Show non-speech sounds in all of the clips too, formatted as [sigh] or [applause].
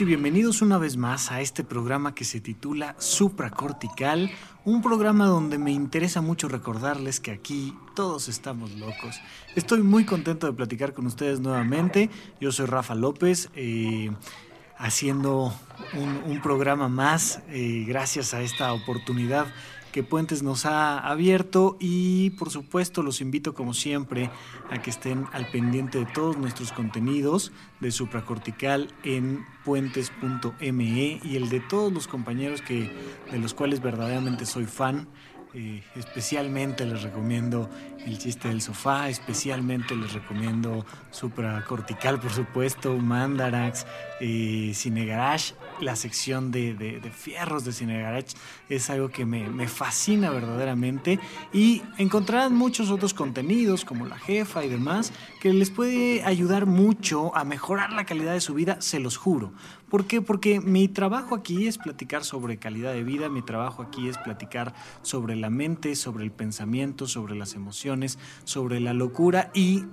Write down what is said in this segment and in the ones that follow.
y bienvenidos una vez más a este programa que se titula Supracortical, un programa donde me interesa mucho recordarles que aquí todos estamos locos. Estoy muy contento de platicar con ustedes nuevamente. Yo soy Rafa López, eh, haciendo un, programa más eh, gracias a esta oportunidad que Puentes nos ha abierto y por supuesto los invito como siempre a que estén al pendiente de todos nuestros contenidos de supracortical en puentes.me y el de todos los compañeros que de los cuales verdaderamente soy fan eh, especialmente les recomiendo El chiste del sofá, especialmente les recomiendo Supracortical, por supuesto, Mandarax, eh, Cine Garage. La sección de, de, fierros de Cine Garage es algo que me, me, fascina verdaderamente. Y encontrarán muchos otros contenidos, como La Jefa y demás, que les puede ayudar mucho a mejorar la calidad de su vida, se los juro. ¿Por qué? Porque mi trabajo aquí es platicar sobre calidad de vida, mi trabajo aquí es platicar sobre la mente, sobre el pensamiento, sobre las emociones, sobre la locura y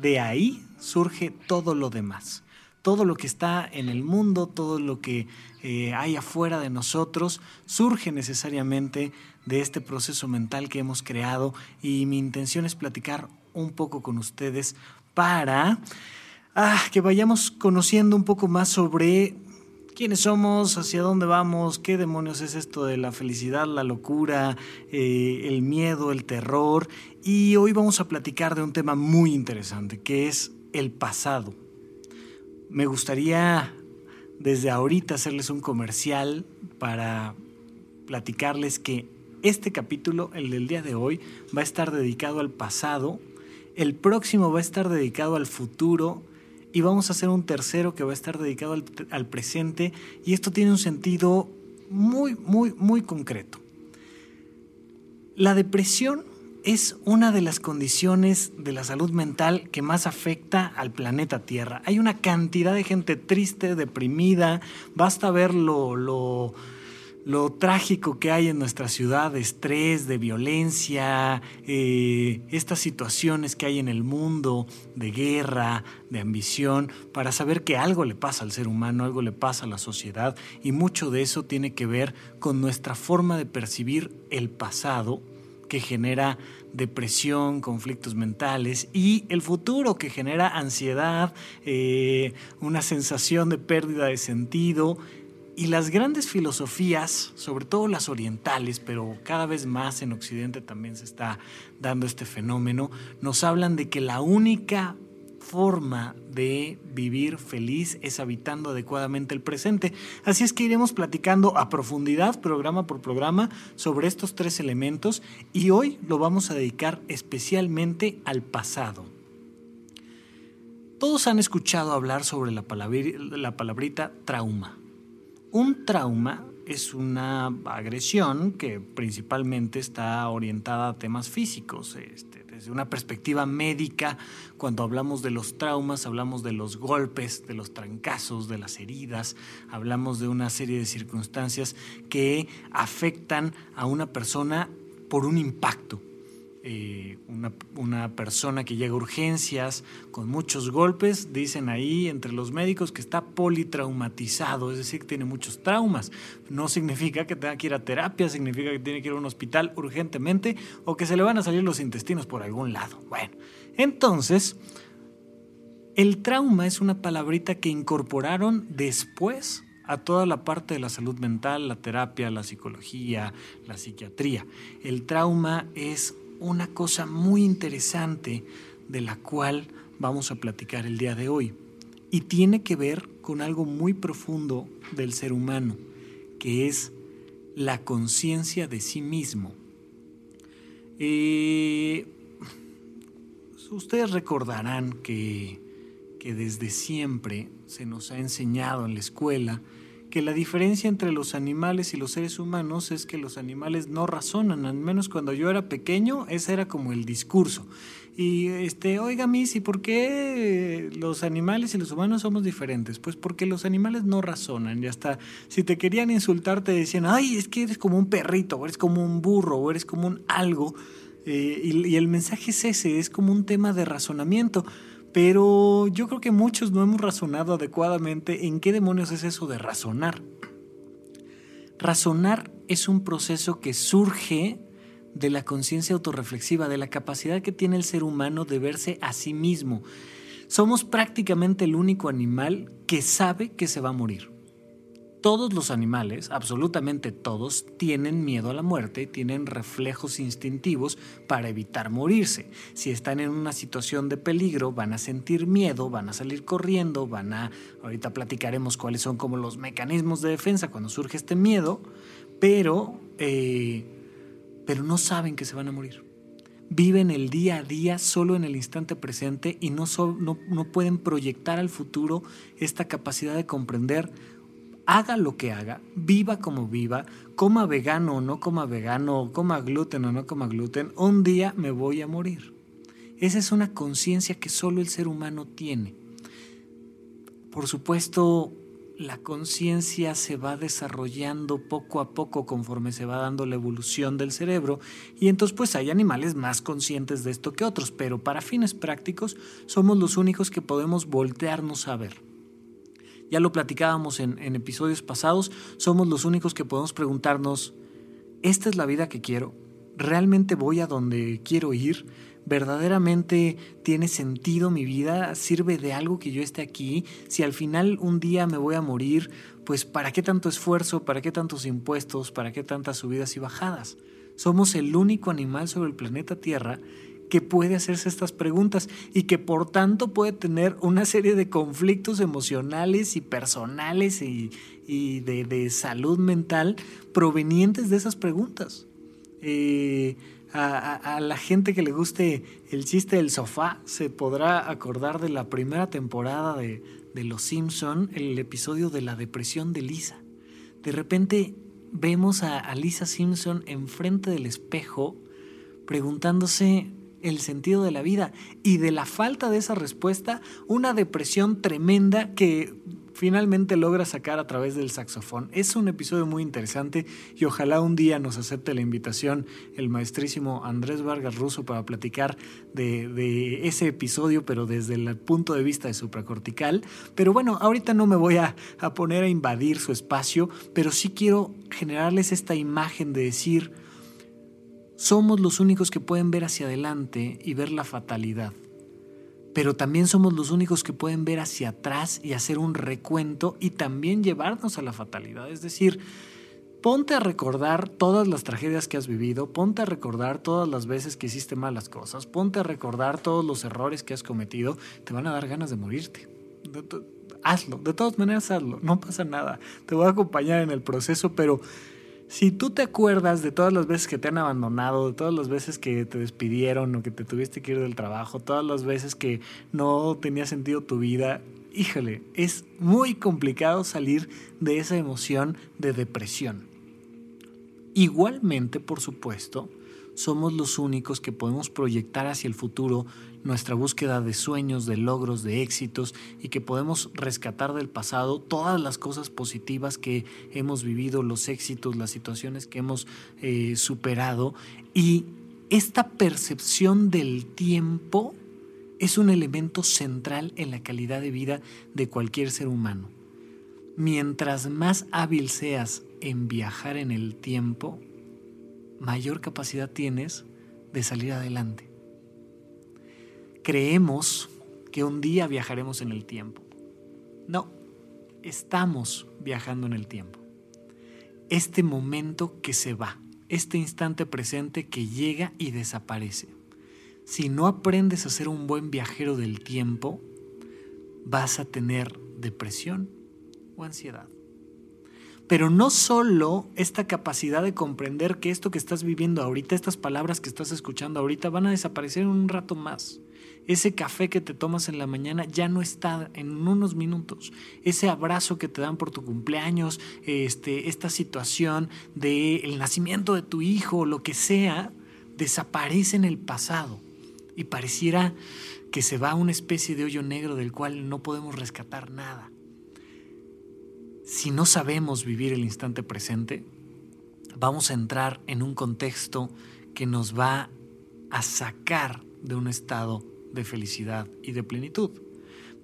de ahí surge todo lo demás. Todo lo que está en el mundo, todo lo que eh, hay afuera de nosotros, surge necesariamente de este proceso mental que hemos creado y mi intención es platicar un poco con ustedes para ah, que vayamos conociendo un poco más sobre quiénes somos, hacia dónde vamos, qué demonios es esto de la felicidad, la locura, eh, el miedo, el terror. Y hoy vamos a platicar de un tema muy interesante, que es el pasado. Me gustaría desde ahorita hacerles un comercial para platicarles que este capítulo, el del día de hoy, va a estar dedicado al pasado, el próximo va a estar dedicado al futuro, y vamos a hacer un tercero que va a estar dedicado al, presente y esto tiene un sentido muy, muy, muy concreto. La depresión es una de las condiciones de la salud mental que más afecta al planeta Tierra. Hay una cantidad de gente triste, deprimida, basta ver lo, lo trágico que hay en nuestra ciudad de estrés, de violencia, eh, estas situaciones que hay en el mundo de guerra, de ambición, para saber que algo le pasa al ser humano, algo le pasa a la sociedad y mucho de eso tiene que ver con nuestra forma de percibir el pasado que genera depresión, conflictos mentales y el futuro que genera ansiedad, eh, una sensación de pérdida de sentido. Y las grandes filosofías, sobre todo las orientales, pero cada vez más en Occidente también se está dando este fenómeno, nos hablan de que la única forma de vivir feliz es habitando adecuadamente el presente. Así es que iremos platicando a profundidad, programa por programa, sobre estos tres elementos y hoy lo vamos a dedicar especialmente al pasado. Todos han escuchado hablar sobre la, la palabrita trauma. Un trauma es una agresión que principalmente está orientada a temas físicos. Este, desde una perspectiva médica, cuando hablamos de los traumas, hablamos de los golpes, de los trancazos, de las heridas, hablamos de una serie de circunstancias que afectan a una persona por un impacto. Eh, una, persona que llega a urgencias con muchos golpes, dicen ahí entre los médicos que está politraumatizado, es decir, que tiene muchos traumas. No significa que tenga que ir a terapia, significa que tiene que ir a un hospital urgentemente o que se le van a salir los intestinos por algún lado. Bueno, entonces, el trauma es una palabrita que incorporaron después a toda la parte de la salud mental, la terapia, la psicología, la psiquiatría. El trauma es una cosa muy interesante de la cual vamos a platicar el día de hoy. Y tiene que ver con algo muy profundo del ser humano, que es la conciencia de sí mismo. Eh, ustedes recordarán que, que desde siempre se nos ha enseñado en la escuela que la diferencia entre los animales y los seres humanos es que los animales no razonan, al menos cuando yo era pequeño, ese era como el discurso. Y este, oiga, Miss, ¿y por qué los animales y los humanos somos diferentes? Pues porque los animales no razonan. Y hasta si te querían insultar, te decían, ay, es que eres como un perrito, o eres como un burro, o eres como un algo. Eh, y, y el mensaje es ese, es como un tema de razonamiento. Pero yo creo que muchos no hemos razonado adecuadamente en qué demonios es eso de razonar. Razonar es un proceso que surge de la conciencia autorreflexiva, de la capacidad que tiene el ser humano de verse a sí mismo. Somos prácticamente el único animal que sabe que se va a morir. Todos los animales, absolutamente todos, tienen miedo a la muerte, tienen reflejos instintivos para evitar morirse. Si están en una situación de peligro, van a sentir miedo, van a salir corriendo, van a... Ahorita platicaremos cuáles son como los mecanismos de defensa cuando surge este miedo, pero... Eh, pero no saben que se van a morir. Viven el día a día solo en el instante presente y no, no, pueden proyectar al futuro esta capacidad de comprender, haga lo que haga, viva como viva, coma vegano o no coma vegano, coma gluten o no coma gluten, un día me voy a morir. Esa es una conciencia que solo el ser humano tiene. Por supuesto, la conciencia se va desarrollando poco a poco conforme se va dando la evolución del cerebro y entonces pues hay animales más conscientes de esto que otros, pero para fines prácticos somos los únicos que podemos voltearnos a ver. Ya lo platicábamos en, en episodios pasados, somos los únicos que podemos preguntarnos, ¿esta es la vida que quiero? ¿Realmente voy a donde quiero ir? verdaderamente tiene sentido mi vida, sirve de algo que yo esté aquí, si al final un día me voy a morir, pues ¿para qué tanto esfuerzo, para qué tantos impuestos, para qué tantas subidas y bajadas? Somos el único animal sobre el planeta Tierra que puede hacerse estas preguntas y que por tanto puede tener una serie de conflictos emocionales y personales y, de, salud mental provenientes de esas preguntas. Eh, a, la gente que le guste el chiste del sofá se podrá acordar de la primera temporada de, de Los Simpson, el episodio de la depresión de Lisa. De repente vemos a Lisa Simpson enfrente del espejo preguntándose el sentido de la vida y de la falta de esa respuesta, una depresión tremenda que finalmente logra sacar a través del saxofón. Es un episodio muy interesante y ojalá un día nos acepte la invitación el maestrísimo Andrés Vargas Russo para platicar de, ese episodio, pero desde el punto de vista de supracortical. Pero bueno, ahorita no me voy a, a poner a invadir su espacio, pero sí quiero generarles esta imagen de decir, somos los únicos que pueden ver hacia adelante y ver la fatalidad pero también somos los únicos que pueden ver hacia atrás y hacer un recuento y también llevarnos a la fatalidad. Es decir, ponte a recordar todas las tragedias que has vivido, ponte a recordar todas las veces que hiciste malas cosas, ponte a recordar todos los errores que has cometido, te van a dar ganas de morirte. Hazlo, de todas maneras hazlo, no pasa nada, te voy a acompañar en el proceso, pero si tú te acuerdas de todas las veces que te han abandonado, de todas las veces que te despidieron o que te tuviste que ir del trabajo, todas las veces que no tenía sentido tu vida, híjole, es muy complicado salir de esa emoción de depresión. Igualmente, por supuesto, somos los únicos que podemos proyectar hacia el futuro nuestra búsqueda de sueños, de logros, de éxitos y que podemos rescatar del pasado todas las cosas positivas que hemos vivido, los éxitos, las situaciones que hemos eh, superado. Y esta percepción del tiempo es un elemento central en la calidad de vida de cualquier ser humano. Mientras más hábil seas en viajar en el tiempo, mayor capacidad tienes de salir adelante. Creemos que un día viajaremos en el tiempo. No, estamos viajando en el tiempo. Este momento que se va, este instante presente que llega y desaparece. Si no aprendes a ser un buen viajero del tiempo, vas a tener depresión o ansiedad. Pero no solo esta capacidad de comprender que esto que estás viviendo ahorita, estas palabras que estás escuchando ahorita van a desaparecer en un rato más. Ese café que te tomas en la mañana ya no está en unos minutos. Ese abrazo que te dan por tu cumpleaños, este, esta situación del nacimiento de tu hijo, lo que sea, desaparece en el pasado. Y pareciera que se va a una especie de hoyo negro del cual no podemos rescatar nada. Si no sabemos vivir el instante presente, vamos a entrar en un contexto que nos va a sacar de un estado de felicidad y de plenitud.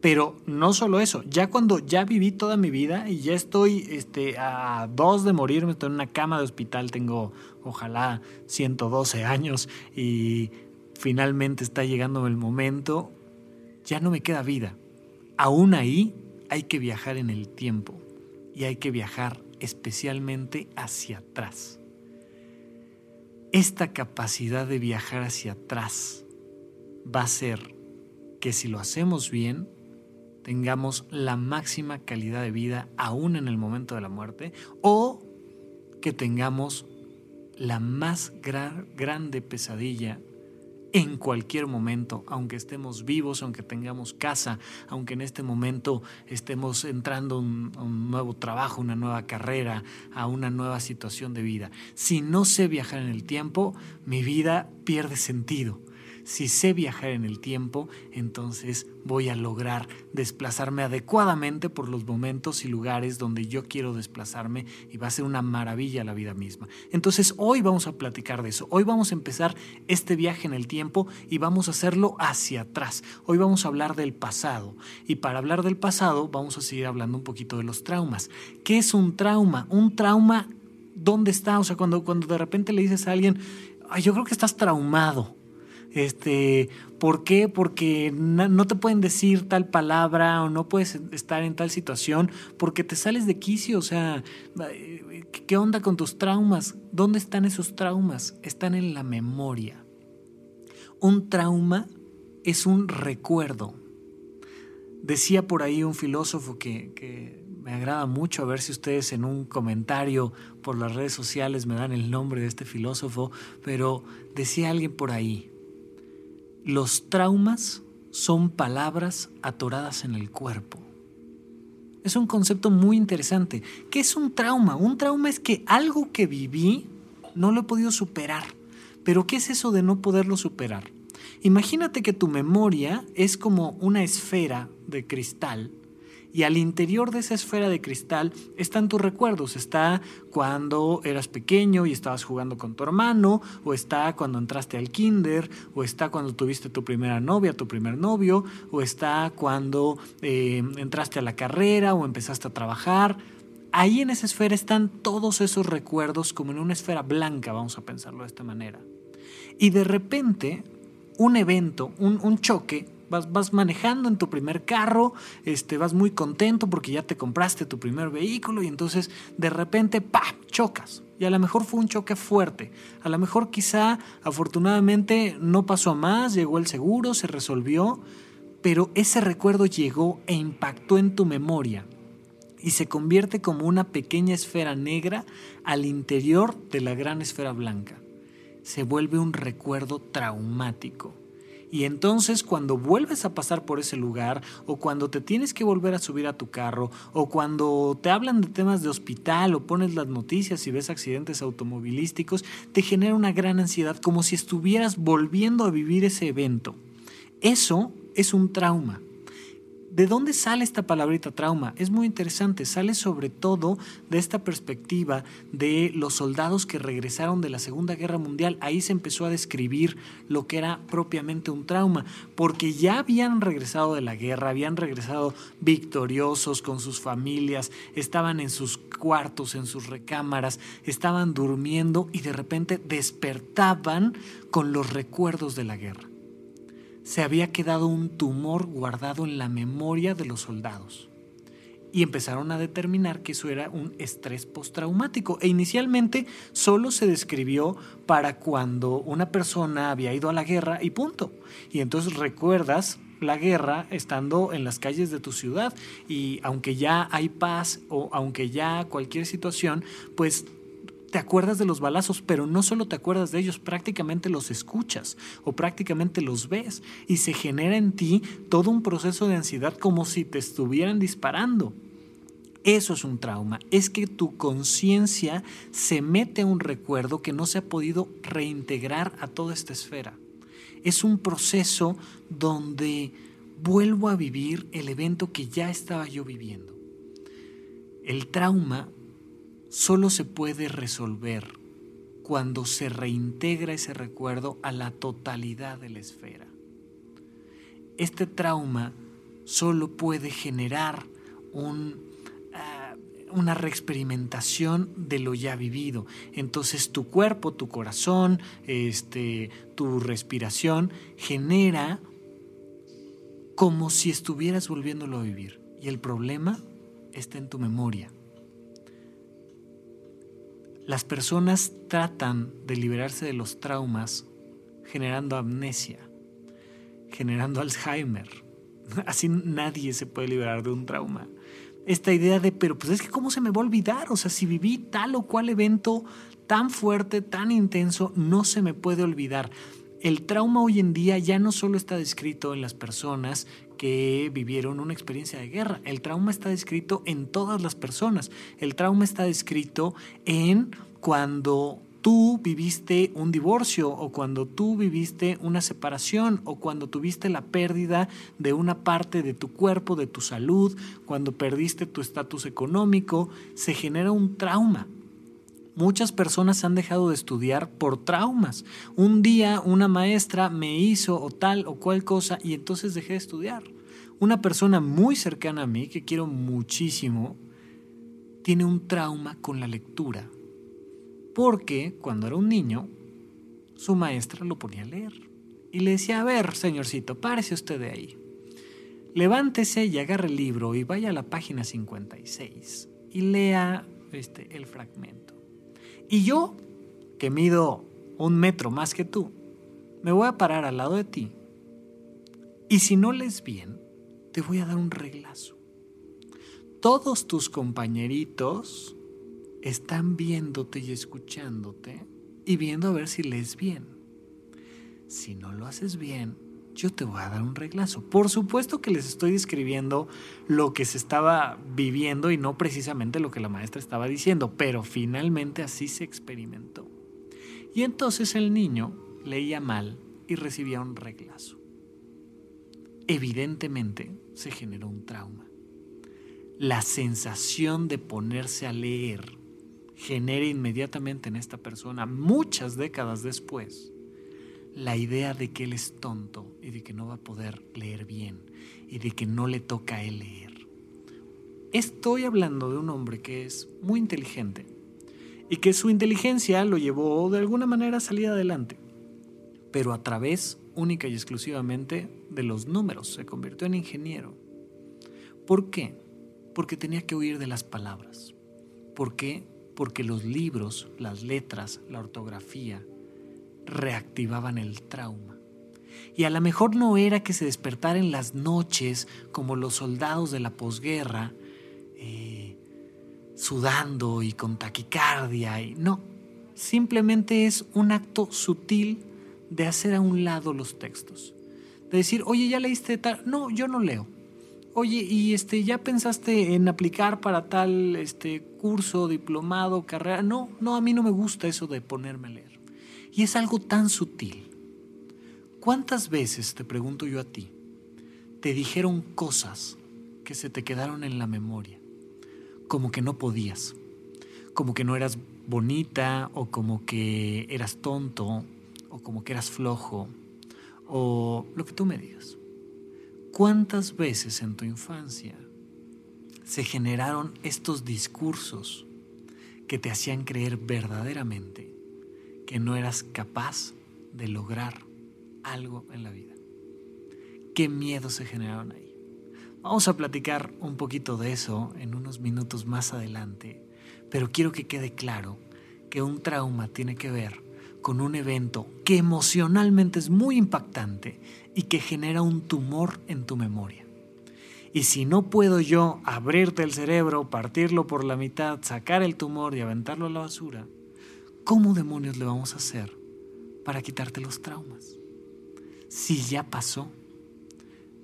Pero no solo eso, ya cuando ya viví toda mi vida y ya estoy este, a dos de morirme, estoy en una cama de hospital, tengo ojalá 112 años y finalmente está llegando el momento, ya no me queda vida. Aún ahí hay que viajar en el tiempo y hay que viajar especialmente hacia atrás. Esta capacidad de viajar hacia atrás va a ser que si lo hacemos bien, tengamos la máxima calidad de vida aún en el momento de la muerte o que tengamos la más grande pesadilla en cualquier momento, aunque estemos vivos, aunque tengamos casa, aunque en este momento estemos entrando a un, nuevo trabajo, una nueva carrera, a una nueva situación de vida. Si no sé viajar en el tiempo, mi vida pierde sentido si sé viajar en el tiempo, entonces voy a lograr desplazarme adecuadamente por los momentos y lugares donde yo quiero desplazarme y va a ser una maravilla la vida misma. Entonces hoy vamos a platicar de eso. Hoy vamos a empezar este viaje en el tiempo y vamos a hacerlo hacia atrás. Hoy vamos a hablar del pasado y para hablar del pasado vamos a seguir hablando un poquito de los traumas. ¿Qué es un trauma? Un trauma, ¿dónde está? O sea, cuando, cuando de repente le dices a alguien, yo creo que estás traumado. Este, ¿Por qué? Porque no te pueden decir tal palabra o no puedes estar en tal situación porque te sales de quicio. O sea, ¿qué onda con tus traumas? ¿Dónde están esos traumas? Están en la memoria. Un trauma es un recuerdo. Decía por ahí un filósofo que, que me agrada mucho, a ver si ustedes en un comentario por las redes sociales me dan el nombre de este filósofo, pero decía alguien por ahí, los traumas son palabras atoradas en el cuerpo. Es un concepto muy interesante. ¿Qué es un trauma? Un trauma es que algo que viví no lo he podido superar. Pero ¿qué es eso de no poderlo superar? Imagínate que tu memoria es como una esfera de cristal y al interior de esa esfera de cristal están tus recuerdos. Está cuando eras pequeño y estabas jugando con tu hermano, o está cuando entraste al kinder, o está cuando tuviste tu primera novia, tu primer novio, o está cuando eh, entraste a la carrera o empezaste a trabajar. Ahí en esa esfera están todos esos recuerdos como en una esfera blanca, vamos a pensarlo de esta manera. Y de repente, un evento, un, un choque, Vas, manejando en tu primer carro, este, vas muy contento porque ya te compraste tu primer vehículo y entonces de repente, ¡pa!, chocas. Y a lo mejor fue un choque fuerte. A lo mejor quizá, afortunadamente, no pasó a más, llegó el seguro, se resolvió, pero ese recuerdo llegó e impactó en tu memoria y se convierte como una pequeña esfera negra al interior de la gran esfera blanca. Se vuelve un recuerdo traumático. Y entonces cuando vuelves a pasar por ese lugar o cuando te tienes que volver a subir a tu carro o cuando te hablan de temas de hospital o pones las noticias y ves accidentes automovilísticos, te genera una gran ansiedad como si estuvieras volviendo a vivir ese evento. Eso es un trauma. ¿De dónde sale esta palabrita trauma? Es muy interesante, sale sobre todo de esta perspectiva de los soldados que regresaron de la Segunda Guerra Mundial. Ahí se empezó a describir lo que era propiamente un trauma, porque ya habían regresado de la guerra, habían regresado victoriosos con sus familias, estaban en sus cuartos, en sus recámaras, estaban durmiendo y de repente despertaban con los recuerdos de la guerra se había quedado un tumor guardado en la memoria de los soldados. Y empezaron a determinar que eso era un estrés postraumático. E inicialmente solo se describió para cuando una persona había ido a la guerra y punto. Y entonces recuerdas la guerra estando en las calles de tu ciudad y aunque ya hay paz o aunque ya cualquier situación, pues te acuerdas de los balazos, pero no solo te acuerdas de ellos, prácticamente los escuchas o prácticamente los ves y se genera en ti todo un proceso de ansiedad como si te estuvieran disparando. Eso es un trauma, es que tu conciencia se mete a un recuerdo que no se ha podido reintegrar a toda esta esfera. Es un proceso donde vuelvo a vivir el evento que ya estaba yo viviendo. El trauma solo se puede resolver cuando se reintegra ese recuerdo a la totalidad de la esfera. Este trauma solo puede generar ah, una reexperimentación de lo ya vivido. Entonces tu cuerpo, tu corazón, este, tu respiración genera como si estuvieras volviéndolo a vivir. Y el problema está en tu memoria. Las personas tratan de liberarse de los traumas generando amnesia, generando Alzheimer. [laughs] Así nadie se puede liberar de un trauma. Esta idea de, pero pues es que cómo se me va a olvidar, o sea, si viví tal o cual evento tan fuerte, tan intenso, no se me puede olvidar. El trauma hoy en día ya no solo está descrito en las personas que vivieron una experiencia de guerra. El trauma está descrito en todas las personas. El trauma está descrito en cuando tú viviste un divorcio o cuando tú viviste una separación o cuando tuviste la pérdida de una parte de tu cuerpo, de tu salud, cuando perdiste tu estatus económico, se genera un trauma. Muchas personas han dejado de estudiar por traumas. Un día una maestra me hizo o tal o cual cosa y entonces dejé de estudiar. Una persona muy cercana a mí, que quiero muchísimo, tiene un trauma con la lectura. Porque cuando era un niño, su maestra lo ponía a leer. Y le decía, a ver, señorcito, párese usted de ahí. Levántese y agarre el libro y vaya a la página 56 y lea este, el fragmento. Y yo, que mido un metro más que tú, me voy a parar al lado de ti. Y si no lees bien, te voy a dar un reglazo. Todos tus compañeritos están viéndote y escuchándote y viendo a ver si lees bien. Si no lo haces bien, yo te voy a dar un reglazo. Por supuesto que les estoy describiendo lo que se estaba viviendo y no precisamente lo que la maestra estaba diciendo, pero finalmente así se experimentó. Y entonces el niño leía mal y recibía un reglazo. Evidentemente se generó un trauma. La sensación de ponerse a leer genera inmediatamente en esta persona, muchas décadas después, la idea de que él es tonto y de que no va a poder leer bien y de que no le toca a él leer. Estoy hablando de un hombre que es muy inteligente y que su inteligencia lo llevó de alguna manera a salir adelante, pero a través única y exclusivamente de los números, se convirtió en ingeniero. ¿Por qué? Porque tenía que huir de las palabras. ¿Por qué? Porque los libros, las letras, la ortografía, reactivaban el trauma. Y a lo mejor no era que se despertara en las noches como los soldados de la posguerra, eh, sudando y con taquicardia. Y, no, simplemente es un acto sutil de hacer a un lado los textos. De decir, oye, ¿ya leíste tal? No, yo no leo. Oye, ¿y este, ya pensaste en aplicar para tal este, curso, diplomado, carrera? No, no, a mí no me gusta eso de ponerme a leer. Y es algo tan sutil. ¿Cuántas veces, te pregunto yo a ti, te dijeron cosas que se te quedaron en la memoria? Como que no podías, como que no eras bonita o como que eras tonto o como que eras flojo o lo que tú me digas. ¿Cuántas veces en tu infancia se generaron estos discursos que te hacían creer verdaderamente que no eras capaz de lograr algo en la vida. ¿Qué miedos se generaron ahí? Vamos a platicar un poquito de eso en unos minutos más adelante, pero quiero que quede claro que un trauma tiene que ver con un evento que emocionalmente es muy impactante y que genera un tumor en tu memoria. Y si no puedo yo abrirte el cerebro, partirlo por la mitad, sacar el tumor y aventarlo a la basura, ¿cómo demonios le vamos a hacer para quitarte los traumas? Si ya pasó,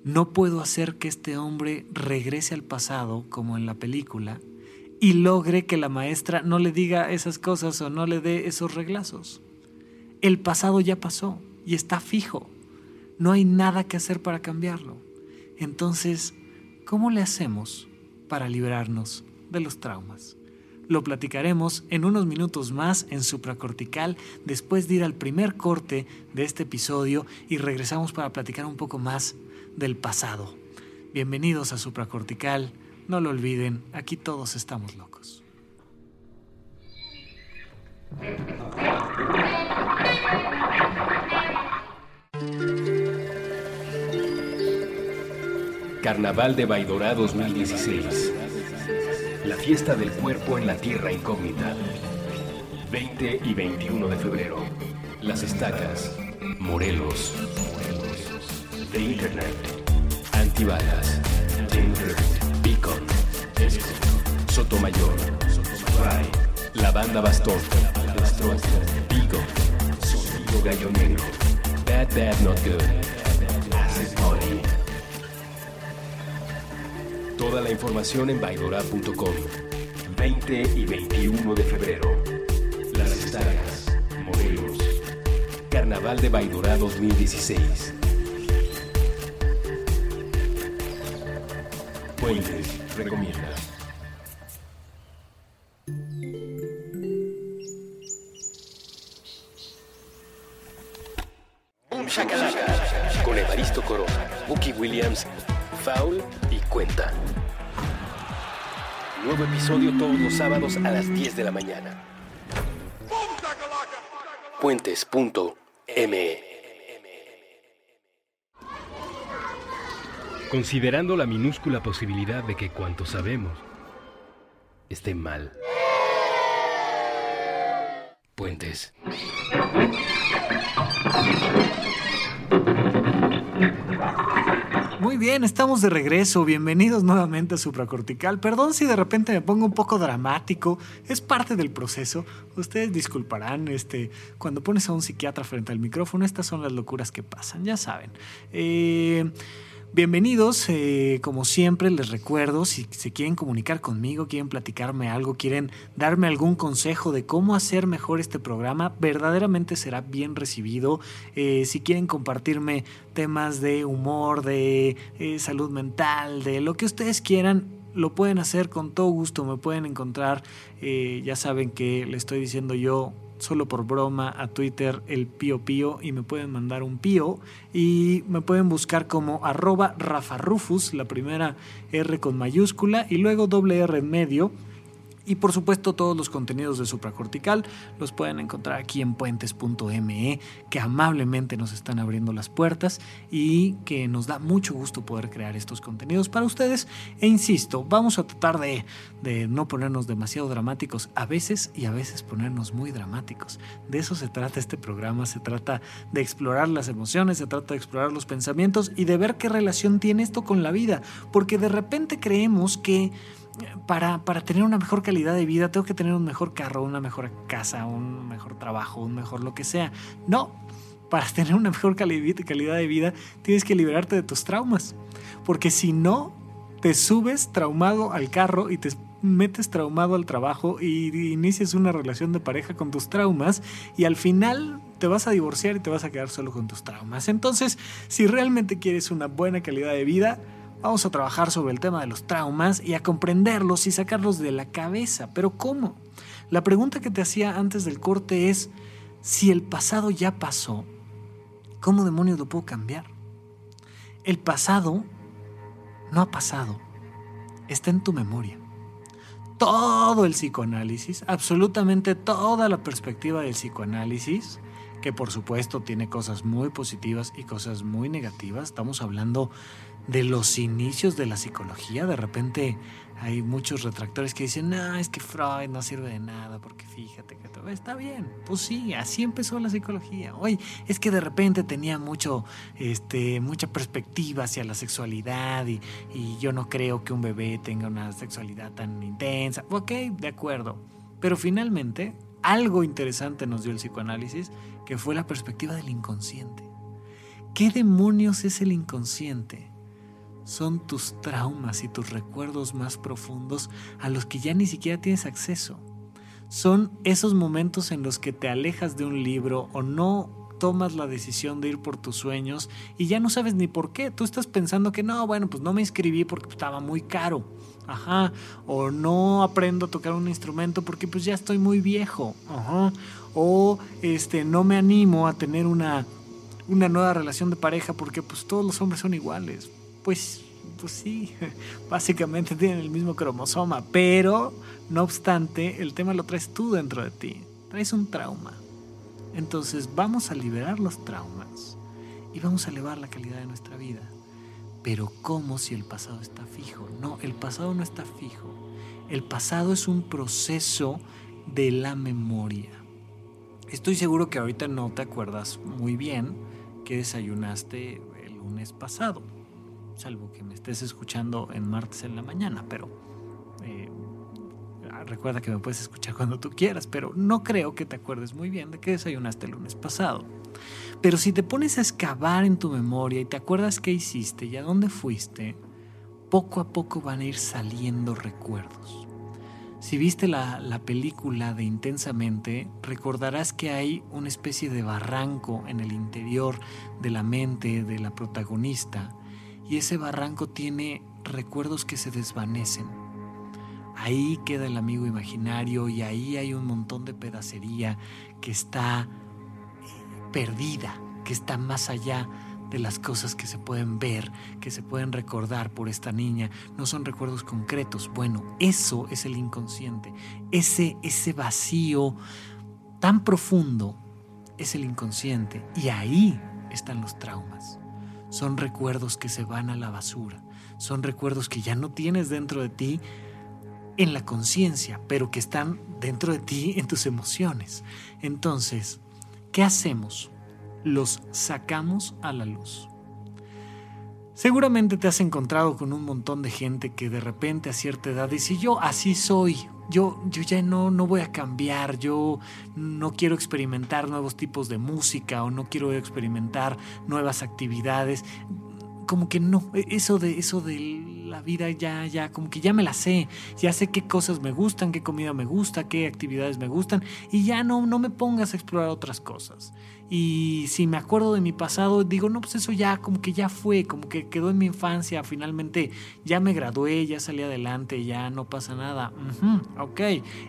no puedo hacer que este hombre regrese al pasado como en la película y logre que la maestra no le diga esas cosas o no le dé esos reglazos. El pasado ya pasó y está fijo. No hay nada que hacer para cambiarlo. Entonces, ¿cómo le hacemos para liberarnos de los traumas? Lo platicaremos en unos minutos más en supracortical después de ir al primer corte de este episodio y regresamos para platicar un poco más del pasado. Bienvenidos a supracortical. No lo olviden, aquí todos estamos locos. Carnaval de Baidorá 2016. La fiesta del cuerpo en la tierra incógnita. 20 y 21 de febrero. Las estacas. Morelos. The Internet. Antibalas. Tinder. Beacon. Esco. Sotomayor. Fry. La banda Bastón. Destroy. Vigo. Sonido Gallonero. Bad Bad Not Good. Toda la información en baidora.com. 20 y 21 de febrero. Las Estacas, Morelos. Carnaval de Baidora 2016. Fuentes recomienda. De la mañana. Puentes.me Considerando la minúscula posibilidad de que cuanto sabemos esté mal. Puentes. Muy bien, estamos de regreso. Bienvenidos nuevamente a Supracortical. Perdón si de repente me pongo un poco dramático. Es parte del proceso. Ustedes disculparán, este, cuando pones a un psiquiatra frente al micrófono, estas son las locuras que pasan, ya saben. Eh, Bienvenidos, eh, como siempre les recuerdo, si se quieren comunicar conmigo, quieren platicarme algo, quieren darme algún consejo de cómo hacer mejor este programa, verdaderamente será bien recibido. Eh, si quieren compartirme temas de humor, de eh, salud mental, de lo que ustedes quieran, lo pueden hacer con todo gusto, me pueden encontrar, ya saben que le estoy diciendo yo solo por broma a Twitter el pío pío y me pueden mandar un pío y me pueden buscar como arroba Rafa Rufus, la primera R con mayúscula y luego doble R en medio y por supuesto todos los contenidos de Supracortical los pueden encontrar aquí en puentes.me, que amablemente nos están abriendo las puertas y que nos da mucho gusto poder crear estos contenidos para ustedes. E insisto, vamos a tratar de, de no ponernos demasiado dramáticos a veces y a veces ponernos muy dramáticos. De eso se trata este programa, se trata de explorar las emociones, se trata de explorar los pensamientos y de ver qué relación tiene esto con la vida, porque de repente creemos que para, para, tener una mejor calidad de vida tengo que tener un mejor carro, una mejor casa, un mejor trabajo, un mejor lo que sea. No, para [laughs] tener una mejor calidad de vida tienes que liberarte de tus traumas. Porque si no, te subes traumado al carro y te metes traumado al trabajo y inicias una relación de pareja con tus traumas y al final te vas a divorciar y te vas a quedar solo con tus traumas. Entonces, si realmente quieres una buena calidad de vida, Vamos a trabajar sobre el tema de los traumas y a comprenderlos y sacarlos de la cabeza. Pero ¿cómo? La pregunta que te hacía antes del corte es, si el pasado ya pasó, ¿cómo demonios lo puedo cambiar? El pasado no ha pasado, está en tu memoria. Todo el psicoanálisis, absolutamente toda la perspectiva del psicoanálisis, que por supuesto tiene cosas muy positivas y cosas muy negativas, estamos hablando de los inicios de la psicología. De repente hay muchos retractores que dicen, no, es que Freud no sirve de nada, porque fíjate que todo está bien. Pues sí, así empezó la psicología. Oye, es que de repente tenía mucho, este, mucha perspectiva hacia la sexualidad y, y yo no creo que un bebé tenga una sexualidad tan intensa. Ok, de acuerdo. Pero finalmente algo interesante nos dio el psicoanálisis, que fue la perspectiva del inconsciente. ¿Qué demonios es el inconsciente? Son tus traumas y tus recuerdos más profundos a los que ya ni siquiera tienes acceso. Son esos momentos en los que te alejas de un libro o no tomas la decisión de ir por tus sueños y ya no sabes ni por qué. Tú estás pensando que no, bueno, pues no me inscribí porque estaba muy caro. Ajá. O no aprendo a tocar un instrumento porque pues ya estoy muy viejo. Ajá. O este no me animo a tener una, una nueva relación de pareja porque pues todos los hombres son iguales. Pues pues sí, [laughs] básicamente tienen el mismo cromosoma, pero no obstante, el tema lo traes tú dentro de ti. Traes un trauma. Entonces vamos a liberar los traumas y vamos a elevar la calidad de nuestra vida. Pero ¿cómo si el pasado está fijo? No, el pasado no está fijo. El pasado es un proceso de la memoria. Estoy seguro que ahorita no te acuerdas muy bien que desayunaste el lunes pasado, salvo que me estés escuchando en martes en la mañana, pero eh, recuerda que me puedes escuchar cuando tú quieras, pero no creo que te acuerdes muy bien de que desayunaste el lunes pasado. Pero si te pones a excavar en tu memoria y te acuerdas qué hiciste y a dónde fuiste, poco a poco van a ir saliendo recuerdos. Si viste la, la, película de Intensamente, recordarás que hay una especie de barranco en el interior de la mente de la protagonista y ese barranco tiene recuerdos que se desvanecen Ahí queda el amigo imaginario y ahí hay un montón de pedacería que está perdida, que está más allá de las cosas que se pueden ver, que se pueden recordar por esta niña. No son recuerdos concretos. Bueno, eso es el inconsciente. Ese, ese vacío tan profundo es el inconsciente. Y ahí están los traumas. Son recuerdos que se van a la basura. Son recuerdos que ya no tienes dentro de ti en la conciencia, pero que están dentro de ti en tus emociones. Entonces, ¿qué hacemos? Los sacamos a la luz. Seguramente te has encontrado con un montón de gente que de repente a cierta edad dice, yo así soy, yo, yo ya no, no voy a cambiar, yo no quiero experimentar nuevos tipos de música o no quiero experimentar nuevas actividades. Como que no, e, eso de, eso de la vida ya, ya, como que ya me la sé, ya sé qué cosas me gustan, qué comida me gusta, qué actividades me gustan y ya no, no me pongas a explorar otras cosas. Y si me acuerdo de mi pasado, digo, no, pues eso ya, como que ya fue, como que quedó en mi infancia, finalmente ya me gradué, ya salí adelante, ya no pasa nada. ok,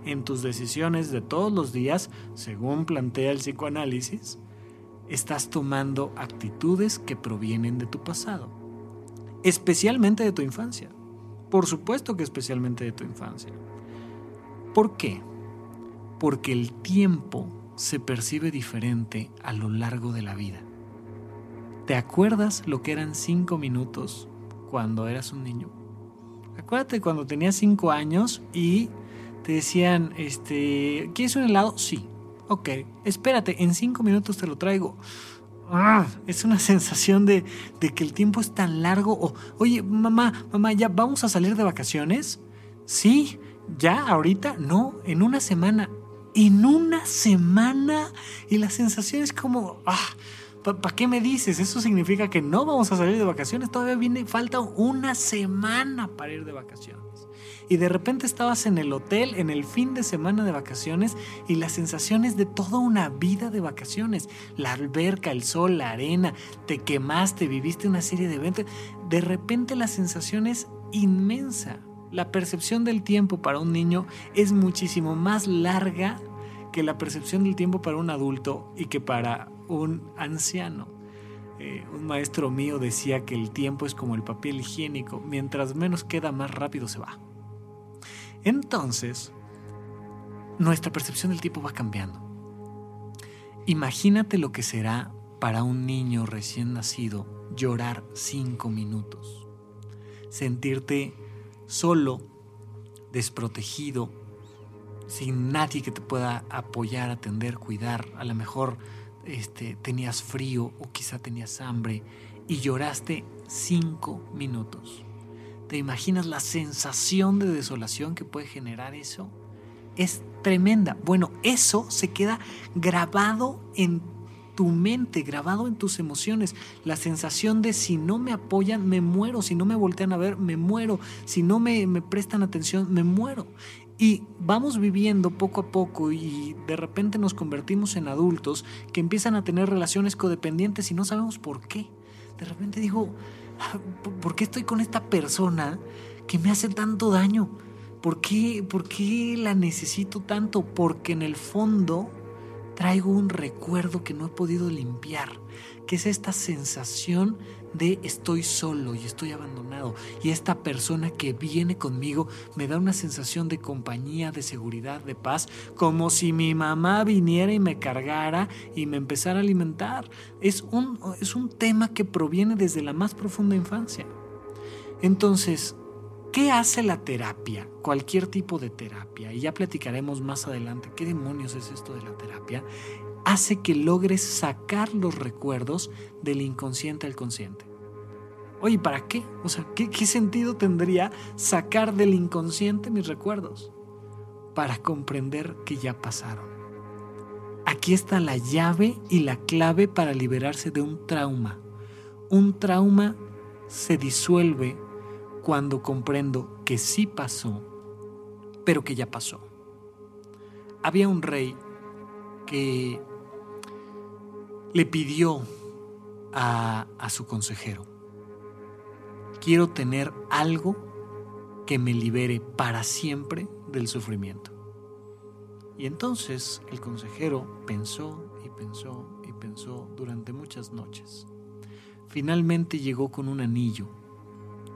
en tus decisiones de todos los días, según plantea el psicoanálisis, estás tomando actitudes que provienen de tu pasado especialmente de tu infancia. Por supuesto que especialmente de tu infancia. ¿Por qué? Porque el tiempo se percibe diferente a lo largo de la vida. ¿Te acuerdas lo que eran cinco minutos cuando eras un niño? Acuérdate cuando tenías cinco años y te decían, este, ¿quieres un helado? Sí. Ok, espérate, en cinco minutos te lo traigo. Ah, es una [laughs] sensación de, que el tiempo es tan largo. O, oye, mamá, mamá, ¿ya vamos a salir de vacaciones? Sí, ya, ahorita, no, en una semana. En una semana. Y la sensación es como, ah, ¿para qué me dices? Eso significa que no vamos a salir de vacaciones. Todavía viene, falta una semana para ir de vacaciones y de repente estabas en el hotel en el fin de semana de vacaciones y las sensaciones de toda una vida de vacaciones. La alberca, el sol, la arena, te quemaste, viviste una serie de eventos. De repente la sensación es inmensa. La percepción del tiempo para un niño es muchísimo más larga que la percepción del tiempo para un adulto y que para un anciano. Eh, un maestro mío decía que el tiempo es como el papel higiénico, mientras menos queda más rápido se va. Entonces, nuestra percepción del tiempo va cambiando. Imagínate lo que será para un niño recién nacido llorar cinco minutos. Sentirte solo, desprotegido, sin nadie que te pueda apoyar, atender, cuidar. A lo mejor este, tenías frío o quizá tenías hambre y lloraste cinco minutos. ¿Te imaginas la sensación de desolación que puede generar eso? es tremenda. Bueno, eso se queda grabado en tu mente, grabado en tus emociones. La sensación de si no me apoyan, me muero. Si no me voltean a ver, me muero. Si no me, me prestan atención, me muero. Y vamos viviendo poco a poco y de repente nos convertimos en adultos que empiezan a tener relaciones codependientes y no sabemos por qué. De repente digo, ah, ¿por qué estoy con esta persona que me hace tanto daño? ¿Por qué, ¿Por qué la necesito tanto? Porque en el fondo traigo un recuerdo que no he podido limpiar, que es esta sensación de estoy solo y estoy abandonado. Y esta persona que viene conmigo me da una sensación de compañía, de seguridad, de paz, como si mi mamá viniera y me cargara y me empezara a alimentar. Es un, es un tema que proviene desde la más profunda infancia. Entonces, ¿Qué hace la terapia? Cualquier tipo de terapia, y ya platicaremos más adelante qué demonios es esto de la terapia, hace que logres sacar los recuerdos del inconsciente al consciente. Oye, ¿para qué? O sea, ¿qué, ¿qué, sentido tendría sacar del inconsciente mis recuerdos? Para comprender que ya pasaron. Aquí está la llave y la clave para liberarse de un trauma. Un trauma se disuelve cuando comprendo que sí pasó, pero que ya pasó. Había un rey que le pidió a, a su consejero, quiero tener algo que me libere para siempre del sufrimiento. Y entonces el consejero pensó y pensó y pensó durante muchas noches. Finalmente llegó con un anillo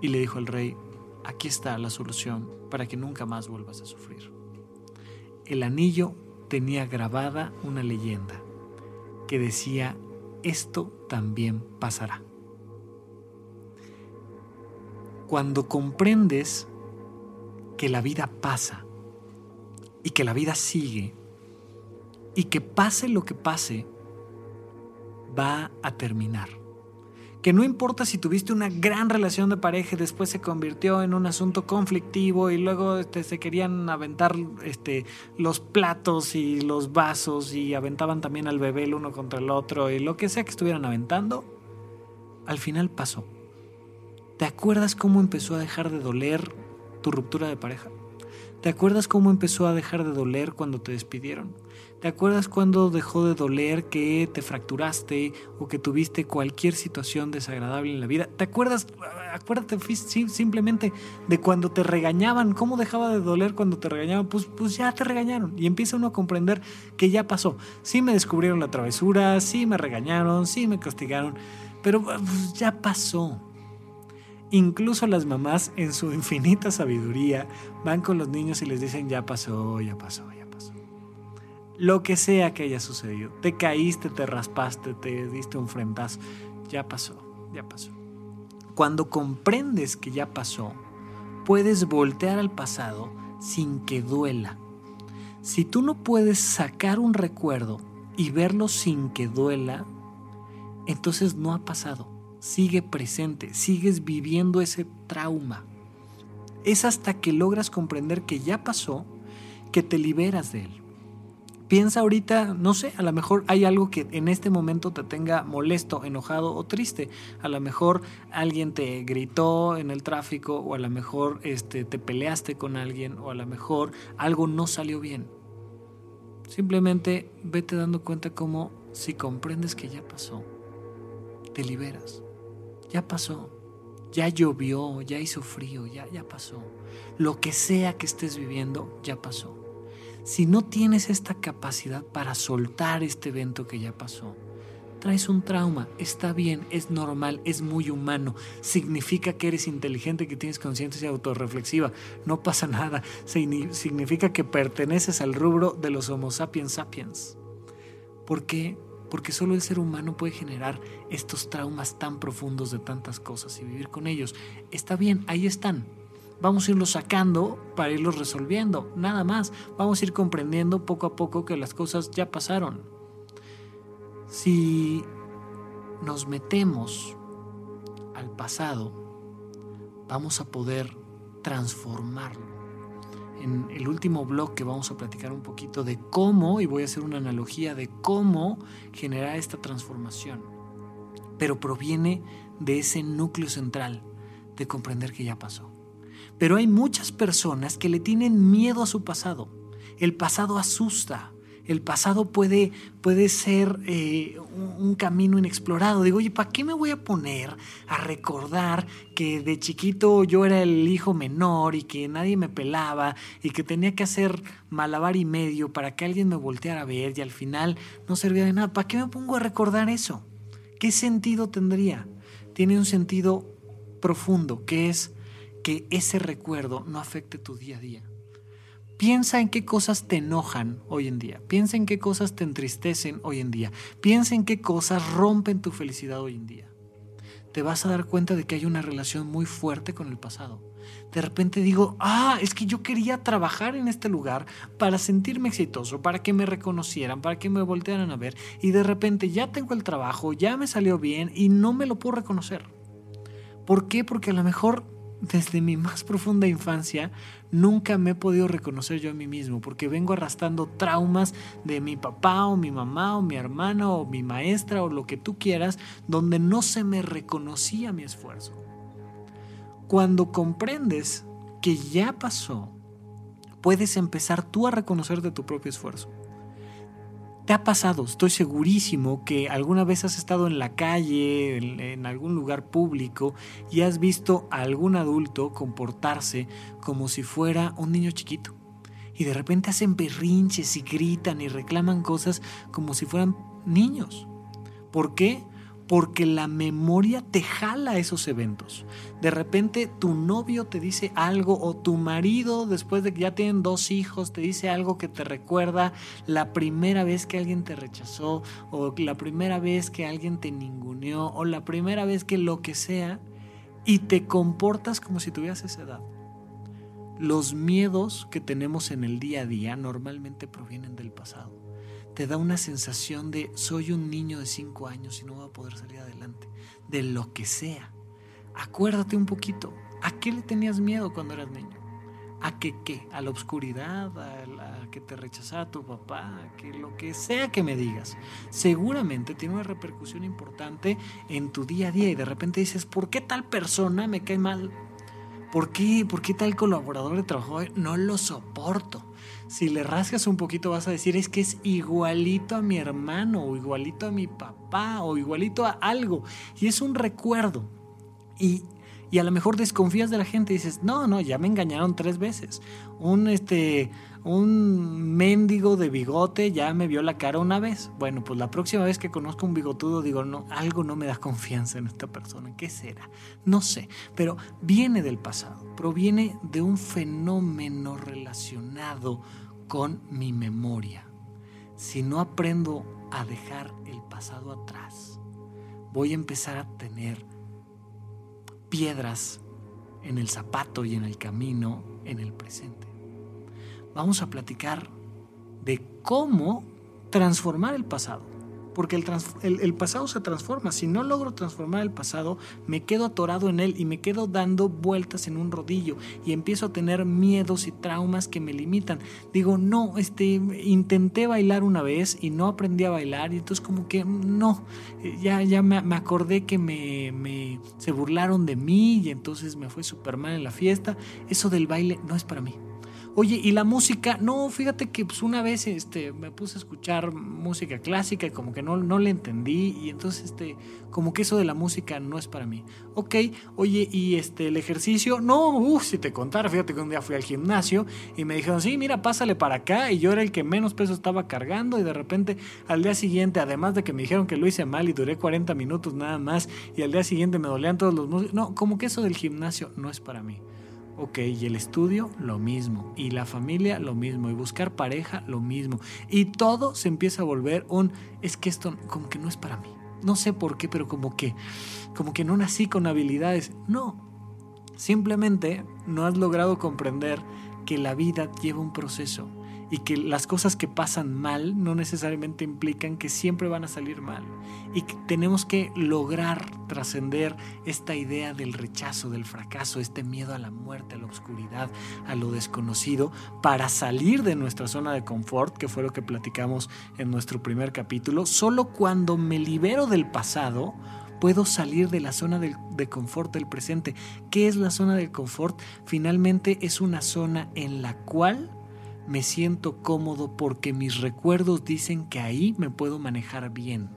y le dijo al rey, aquí está la solución para que nunca más vuelvas a sufrir. El anillo tenía grabada una leyenda que decía, esto también pasará. Cuando comprendes que la vida pasa y que la vida sigue y que pase lo que pase, va a terminar que no importa si tuviste una gran relación de pareja y después se convirtió en un asunto conflictivo y luego este, se querían aventar este, los platos y los vasos y aventaban también al bebé el uno contra el otro y lo que sea que estuvieran aventando, al final pasó. ¿Te acuerdas cómo empezó a dejar de doler tu ruptura de pareja? ¿Te acuerdas cómo empezó a dejar de doler cuando te despidieron? ¿Te acuerdas cuando dejó de doler que te fracturaste o que tuviste cualquier situación desagradable en la vida? ¿Te acuerdas? Acuérdate simplemente de cuando te regañaban. ¿Cómo dejaba de doler cuando te regañaban? Pues, pues ya te regañaron. Y empieza uno a comprender que ya pasó. Sí me descubrieron la travesura, sí me regañaron, sí me castigaron, pero pues, ya pasó. Incluso las mamás, en su infinita sabiduría, van con los niños y les dicen, ya pasó, ya pasó, ya lo que sea que haya sucedido. Te caíste, te raspaste, te diste un frentazo. Ya pasó, ya pasó. Cuando comprendes que ya pasó, puedes voltear al pasado sin que duela. Si tú no puedes sacar un recuerdo y verlo sin que duela, entonces no ha pasado. Sigue presente, sigues viviendo ese trauma. Es hasta que logras comprender que ya pasó que te liberas de él piensa ahorita, no sé, a lo mejor hay algo que en este momento te tenga molesto, enojado o triste. A lo mejor alguien te gritó en el tráfico o a lo mejor este, te peleaste con alguien o a lo mejor algo no salió bien. Simplemente vete dando cuenta como si comprendes que ya pasó, te liberas. Ya pasó. Ya llovió, ya hizo frío, ya, ya pasó. Lo que sea que estés viviendo, ya pasó si no tienes esta capacidad para soltar este evento que ya pasó, traes un trauma, está bien, es normal, es muy humano, significa que eres inteligente, que tienes conciencia autorreflexiva, no pasa nada, significa que perteneces al rubro de los Homo sapiens sapiens. ¿Por qué? Porque solo el ser humano puede generar estos traumas tan profundos de tantas cosas y vivir con ellos. Está bien, ahí están, vamos a irlos sacando para irlos resolviendo, nada más. Vamos a ir comprendiendo poco a poco que las cosas ya pasaron. Si nos metemos al pasado, vamos a poder transformarlo en el último blog que vamos a platicar un poquito de cómo, y voy a hacer una analogía de cómo generar esta transformación. Pero proviene de ese núcleo central de comprender que ya pasó. Pero hay muchas personas que le tienen miedo a su pasado. El pasado asusta, el pasado puede, puede ser eh, un, camino inexplorado. Digo, oye, ¿para qué me voy a poner a recordar que de chiquito yo era el hijo menor y que nadie me pelaba y que tenía que hacer malabar y medio para que alguien me volteara a ver y al final no servía de nada? ¿Para qué me pongo a recordar eso? ¿Qué sentido tendría? Tiene un sentido profundo, que es que ese recuerdo no afecte tu día a día Piensa en qué cosas te enojan hoy en día. Piensa en qué cosas te entristecen hoy en día. Piensa en qué cosas rompen tu felicidad hoy en día. Te vas a dar cuenta de que hay una relación muy fuerte con el pasado. De repente digo, ah, es que yo quería trabajar en este lugar para sentirme exitoso, para que me reconocieran, para que me voltearan a ver. Y de repente ya tengo el trabajo, ya me salió bien y no me lo puedo reconocer. ¿Por qué? Porque a lo mejor desde mi más profunda infancia nunca me he podido reconocer yo a mí mismo porque vengo arrastrando traumas de mi papá o mi mamá o mi hermana o mi maestra o lo que tú quieras donde no se me reconocía mi esfuerzo. Cuando comprendes que ya pasó, puedes empezar tú a reconocerte tu propio esfuerzo. Te ha pasado, estoy segurísimo que alguna vez has estado en la calle, en, algún lugar público y has visto a algún adulto comportarse como si fuera un niño chiquito. Y de repente hacen berrinches y gritan y reclaman cosas como si fueran niños. ¿Por qué? Porque la memoria te jala esos eventos. De repente tu novio te dice algo o tu marido después de que ya tienen dos hijos te dice algo que te recuerda la primera vez que alguien te rechazó o la primera vez que alguien te ninguneó o la primera vez que lo que sea y te comportas como si tuvieras esa edad. Los miedos que tenemos en el día a día normalmente provienen del pasado te da una sensación de soy un niño de cinco años y no voy a poder salir adelante, de lo que sea. Acuérdate un poquito, ¿a qué le tenías miedo cuando eras niño? ¿A qué qué? ¿A la oscuridad? ¿A, que te rechazara tu papá? ¿A que lo que sea que me digas? Seguramente tiene una repercusión importante en tu día a día y de repente dices, ¿por qué tal persona me cae mal? ¿Por qué, ¿Por qué tal colaborador de trabajo no lo soporto? Si le rascas un poquito vas a decir es que es igualito a mi hermano o igualito a mi papá o igualito a algo. Y es un recuerdo. Y, y a lo mejor desconfías de la gente y dices, no, no, ya me engañaron tres veces. Un, este, un mendigo de bigote ya me vio la cara una vez. Bueno, pues la próxima vez que conozco un bigotudo digo, no, algo no me da confianza en esta persona. ¿Qué será? No sé, pero viene del pasado, proviene de un fenómeno relacionado con mi memoria. Si no aprendo a dejar el pasado atrás, voy a empezar a tener piedras en el zapato y en el camino en el presente. Vamos a platicar de cómo transformar el pasado porque el, pasado se transforma. Si no logro transformar el pasado, me quedo atorado en él y me quedo dando vueltas en un rodillo y empiezo a tener miedos y traumas que me limitan. Digo, no, este, intenté bailar una vez y no aprendí a bailar y entonces como que no, ya, ya me, acordé que me, me, se burlaron de mí y entonces me fue súper mal en la fiesta. Eso del baile no es para mí. Oye, y la música, no, fíjate que pues una vez este, me puse a escuchar música clásica y como que no, no le entendí y entonces este, como que eso de la música no es para mí. Ok, oye, y este, el ejercicio, no, uff, si te contara, fíjate que un día fui al gimnasio y me dijeron, sí, mira, pásale para acá y yo era el que menos peso estaba cargando y de repente al día siguiente, además de que me dijeron que lo hice mal y duré 40 minutos nada más y al día siguiente me dolían todos los músculos, no, como que eso del gimnasio no es para mí. Ok, y el estudio, lo mismo. Y la familia, lo mismo. Y buscar pareja, lo mismo. Y todo se empieza a volver un, es que esto como que no es para mí. No sé por qué, pero como que, como que no nací con habilidades. No, simplemente no has logrado comprender que la vida lleva un proceso y que las cosas que pasan mal no necesariamente implican que siempre van a salir mal y que tenemos que lograr trascender esta idea del rechazo, del fracaso, este miedo a la muerte, a la oscuridad, a lo desconocido, para salir de nuestra zona de confort, que fue lo que platicamos en nuestro primer capítulo. Solo cuando me libero del pasado, puedo salir de la zona de, confort del presente. ¿Qué es la zona de confort? Finalmente es una zona en la cual me siento cómodo porque mis recuerdos dicen que ahí me puedo manejar bien.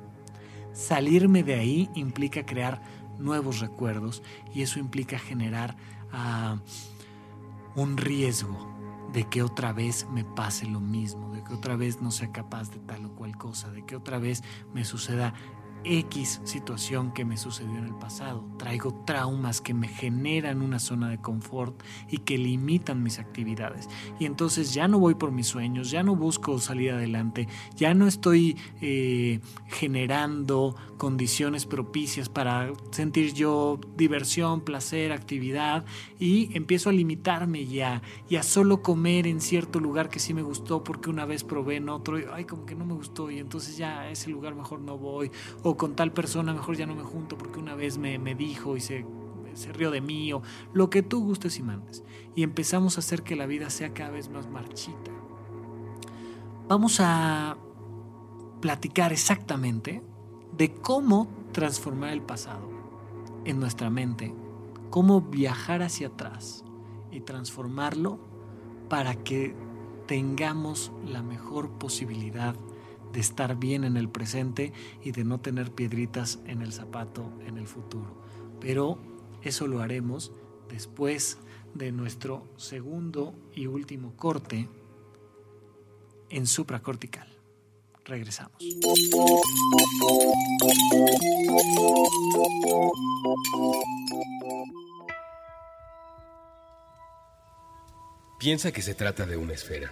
Salirme de ahí implica crear nuevos recuerdos y eso implica generar ah, un riesgo de que otra vez me pase lo mismo, de que otra vez no sea capaz de tal o cual cosa, de que otra vez me suceda X situación que me sucedió en el pasado. Traigo traumas que me generan una zona de confort y que limitan mis actividades. Y entonces ya no voy por mis sueños, ya no busco salir adelante, ya no estoy eh, generando condiciones propicias para sentir yo diversión, placer, actividad y empiezo a limitarme ya y a solo comer en cierto lugar que sí me gustó porque una vez probé en otro y ay como que no me gustó y entonces ya a ese lugar mejor no voy con tal persona mejor ya no me junto porque una vez me, dijo y se, se rió de mí o lo que tú gustes y mandes. Y empezamos a hacer que la vida sea cada vez más marchita. Vamos a platicar exactamente de cómo transformar el pasado en nuestra mente, cómo viajar hacia atrás y transformarlo para que tengamos la mejor posibilidad de estar bien en el presente y de no tener piedritas en el zapato en el futuro. Pero eso lo haremos después de nuestro segundo y último corte en supracortical. Regresamos. Piensa que se trata de una esfera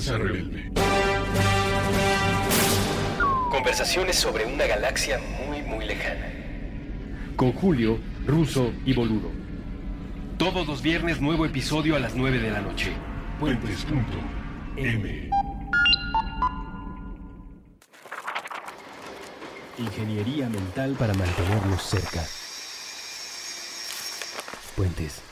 Alianza Rebelde. Conversaciones sobre una galaxia muy, muy lejana. Con Julio, Ruso y Boludo. Todos los viernes nuevo episodio a las 9 de la noche. Puentes.m. Ingeniería mental para mantenernos cerca. Puentes.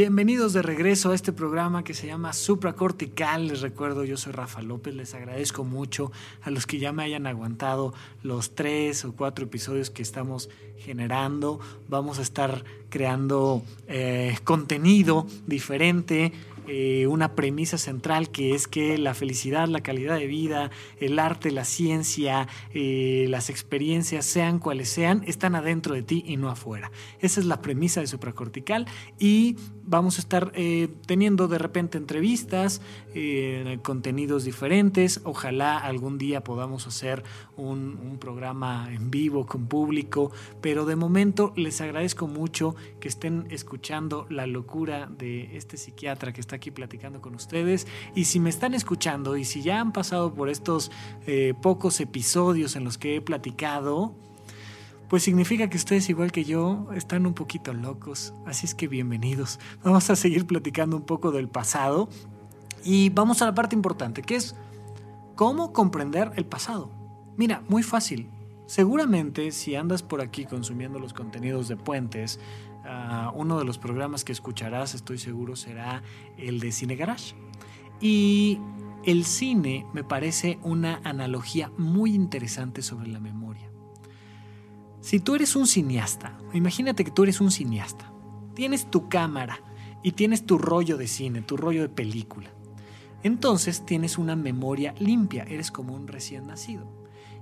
Bienvenidos de regreso a este programa que se llama Supracortical. Les recuerdo, yo soy Rafa López. Les agradezco mucho a los que ya me hayan aguantado los tres o cuatro episodios que estamos generando. Vamos a estar creando eh, contenido diferente eh, una premisa central que es que la felicidad, la calidad de vida, el arte, la ciencia, eh, las experiencias, sean cuales sean, están adentro de ti y no afuera. Esa es la premisa de supracortical y vamos a estar eh, teniendo de repente entrevistas, contenidos diferentes. Ojalá algún día podamos hacer un programa en vivo con público, pero de momento les agradezco mucho que estén escuchando la locura de este psiquiatra que está aquí platicando con ustedes. Y si me están escuchando y si ya han pasado por estos eh, pocos episodios en los que he platicado, pues significa que ustedes, igual que yo, están un poquito locos. Así es que bienvenidos. Vamos a seguir platicando un poco del pasado y vamos a la parte importante, que es cómo comprender el pasado. Mira, muy fácil. Seguramente si andas por aquí consumiendo los contenidos de Puentes, Uno de los programas que escucharás, estoy seguro, será el de Cine Garage. Y el cine me parece una analogía muy interesante sobre la memoria. Si tú eres un cineasta, imagínate que tú eres un cineasta, tienes tu cámara y tienes tu rollo de cine, tu rollo de película. Entonces tienes una memoria limpia, eres como un recién nacido.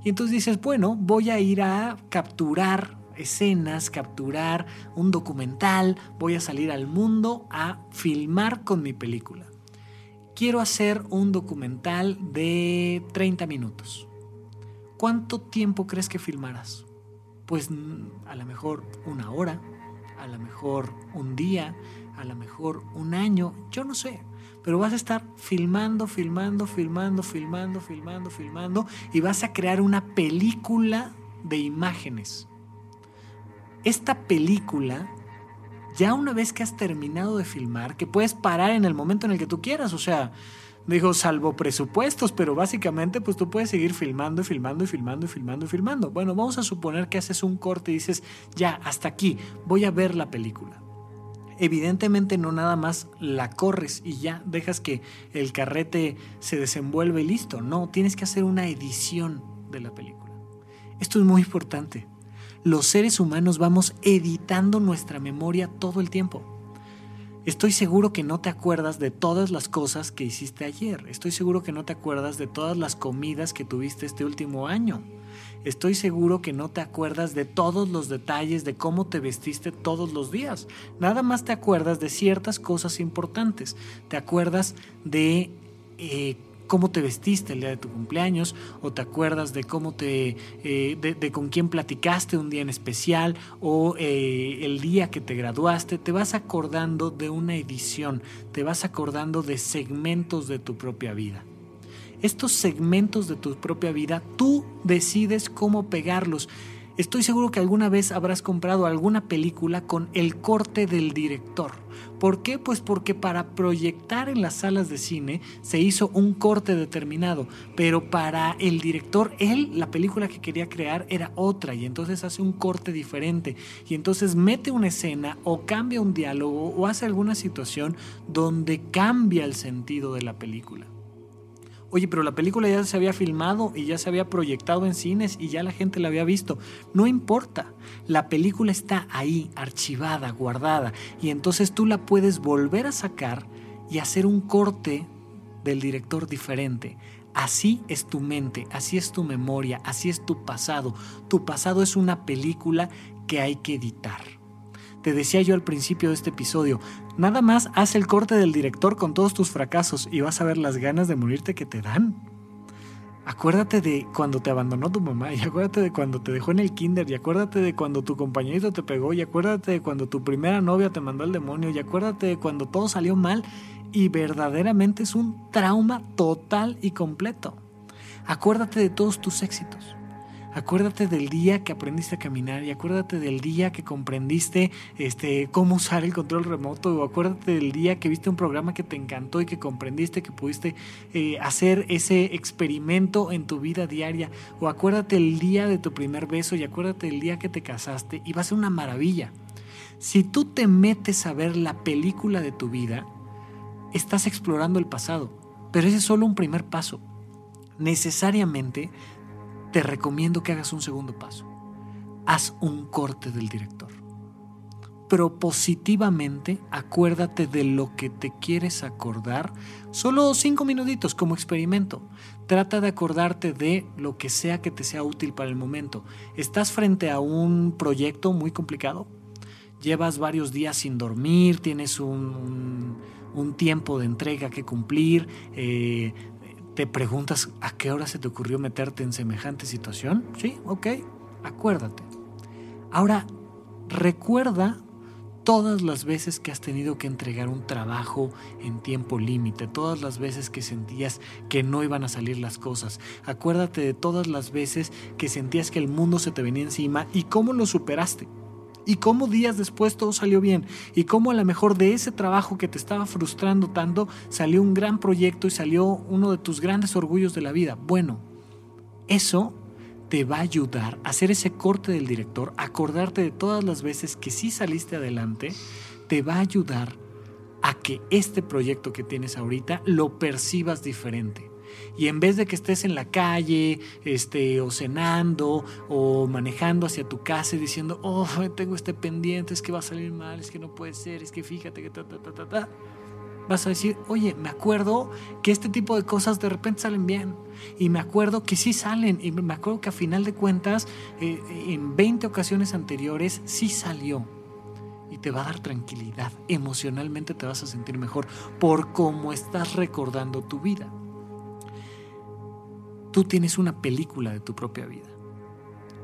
Y entonces dices, bueno, voy a ir a capturar escenas, capturar un documental, voy a salir al mundo a filmar con mi película. Quiero hacer un documental de 30 minutos. ¿Cuánto tiempo crees que filmarás? Pues mm, a lo mejor una hora, a lo mejor un día, a lo mejor un año, yo no sé. Pero vas a estar filmando, filmando, filmando, filmando, filmando, filmando y vas a crear una película de imágenes esta película, ya una vez que has terminado de filmar, que puedes parar en el momento en el que tú quieras, o sea, digo, salvo presupuestos, pero básicamente pues tú puedes seguir filmando y filmando y filmando y filmando y filmando. Bueno, vamos a suponer que haces un corte y dices, ya, hasta aquí, voy a ver la película. Evidentemente no nada más la corres y ya dejas que el carrete se desenvuelva y listo. No, tienes que hacer una edición de la película. Esto es muy importante los seres humanos vamos editando nuestra memoria todo el tiempo. Estoy seguro que no te acuerdas de todas las cosas que hiciste ayer. Estoy seguro que no te acuerdas de todas las comidas que tuviste este último año. Estoy seguro que no te acuerdas de todos los detalles de cómo te vestiste todos los días. Nada más te acuerdas de ciertas cosas importantes. Te acuerdas de eh, cómo te vestiste el día de tu cumpleaños o te acuerdas de cómo te eh, de, con quién platicaste un día en especial o eh, el día que te graduaste te vas acordando de una edición te vas acordando de segmentos de tu propia vida estos segmentos de tu propia vida tú decides cómo pegarlos Estoy seguro que alguna vez habrás comprado alguna película con el corte del director. ¿Por qué? Pues porque para proyectar en las salas de cine se hizo un corte determinado, pero para el director, él, la película que quería crear era otra y entonces hace un corte diferente y entonces mete una escena o cambia un diálogo o hace alguna situación donde cambia el sentido de la película. Oye, pero la película ya se había filmado y ya se había proyectado en cines y ya la gente la había visto. No importa, la película está ahí, archivada, guardada, y entonces tú la puedes volver a sacar y hacer un corte del director diferente. Así es tu mente, así es tu memoria, así es tu pasado. Tu pasado es una película que hay que editar. Te decía yo al principio de este episodio, nada más haz el corte del director con todos tus fracasos y vas a ver las ganas de morirte que te dan. Acuérdate de cuando te abandonó tu mamá, y acuérdate de cuando te dejó en el kinder, y acuérdate de cuando tu compañerito te pegó, y acuérdate de cuando tu primera novia te mandó al demonio, y acuérdate de cuando todo salió mal y verdaderamente es un trauma total y completo. Acuérdate de todos tus éxitos. Acuérdate del día que aprendiste a caminar y acuérdate del día que comprendiste este, cómo usar el control remoto o acuérdate del día que viste un programa que te encantó y que comprendiste que pudiste eh, hacer ese experimento en tu vida diaria o acuérdate el día de tu primer beso y acuérdate del día que te casaste y va a ser una maravilla. Si tú te metes a ver la película de tu vida, estás explorando el pasado, pero ese es solo un primer paso. Necesariamente te recomiendo que hagas un segundo paso. Haz un corte del director. Propositivamente acuérdate de lo que te quieres acordar, solo cinco minutitos como experimento. Trata de acordarte de lo que sea que te sea útil para el momento. ¿Estás frente a un proyecto muy complicado? llevas varios días sin dormir, tienes un, tiempo de entrega que cumplir, eh, te preguntas a qué hora se te ocurrió meterte en semejante situación. Sí, ok, acuérdate. Ahora, recuerda todas las veces que has tenido que entregar un trabajo en tiempo límite, todas las veces que sentías que no iban a salir las cosas. Acuérdate de todas las veces que sentías que el mundo se te venía encima y cómo lo superaste y cómo días después todo salió bien y cómo a lo mejor de ese trabajo que te estaba frustrando tanto salió un gran proyecto y salió uno de tus grandes orgullos de la vida. Bueno, eso te va a ayudar a hacer ese corte del director, acordarte de todas las veces que sí saliste adelante, te va a ayudar a que este proyecto que tienes ahorita lo percibas diferente y en vez de que estés en la calle, este, o cenando, o manejando hacia tu casa y diciendo, oh, tengo este pendiente, es que va a salir mal, es que no puede ser, es que fíjate que ta, ta, ta, ta, ta. Vas a decir, oye, me acuerdo que este tipo de cosas de repente salen bien. Y me acuerdo que sí salen. Y me acuerdo que a final de cuentas, eh, en 20 ocasiones anteriores, sí salió y te va a dar tranquilidad. Emocionalmente te vas a sentir mejor por cómo estás recordando tu vida. Tú tienes una película de tu propia vida.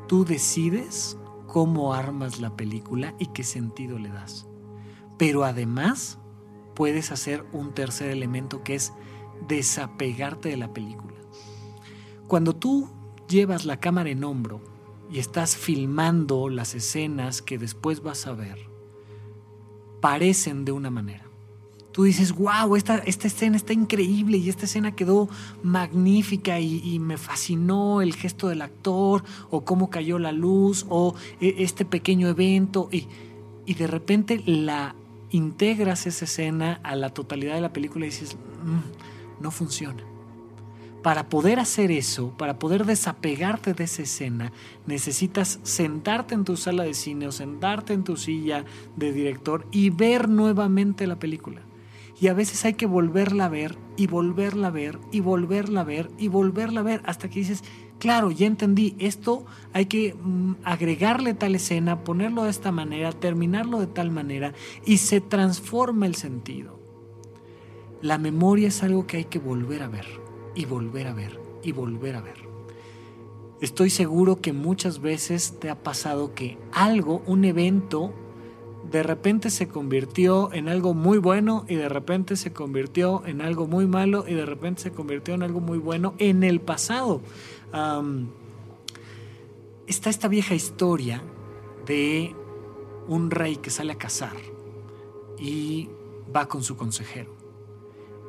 Tú decides cómo armas la película y qué sentido le das. Pero además puedes hacer un tercer elemento que es desapegarte de la película. Cuando tú llevas la cámara en hombro y estás filmando las escenas que después vas a ver, parecen de una manera tú dices, wow, esta, esta escena está increíble y esta escena quedó magnífica y, me fascinó el gesto del actor o cómo cayó la luz o e, este pequeño evento y, y de repente la integras esa escena a la totalidad de la película y dices, mm, no funciona. Para poder hacer eso, para poder desapegarte de esa escena, necesitas sentarte en tu sala de cine o sentarte en tu silla de director y ver nuevamente la película y a veces hay que volverla a ver y volverla a ver y volverla a ver y volverla a ver hasta que dices, claro, ya entendí, esto hay que mm, agregarle tal escena, ponerlo de esta manera, terminarlo de tal manera y se transforma el sentido. La memoria es algo que hay que volver a ver y volver a ver y volver a ver. Estoy seguro que muchas veces te ha pasado que algo, un evento, de repente se convirtió en algo muy bueno y de repente se convirtió en algo muy malo y de repente se convirtió en algo muy bueno en el pasado. está esta vieja historia de un rey que sale a cazar y va con su consejero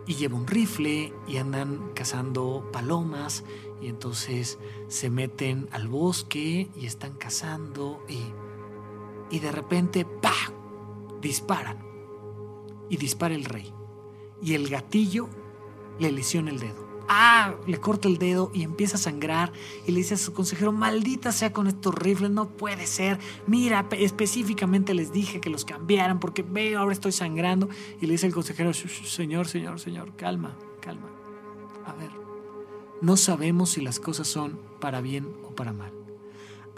y lleva un rifle y andan cazando palomas y entonces se meten al bosque y están cazando y y de repente, ¡pa! Disparan. Y dispara el rey. Y el gatillo le lesiona el dedo. ¡Ah! Le corta el dedo y empieza a sangrar. Y le dice a su consejero: Maldita sea con estos rifles, no puede ser. Mira, específicamente les dije que los cambiaran porque veo, ahora estoy sangrando. Y le dice el consejero: Señor, señor, señor, calma, calma. A ver, no sabemos si las cosas son para bien o para mal.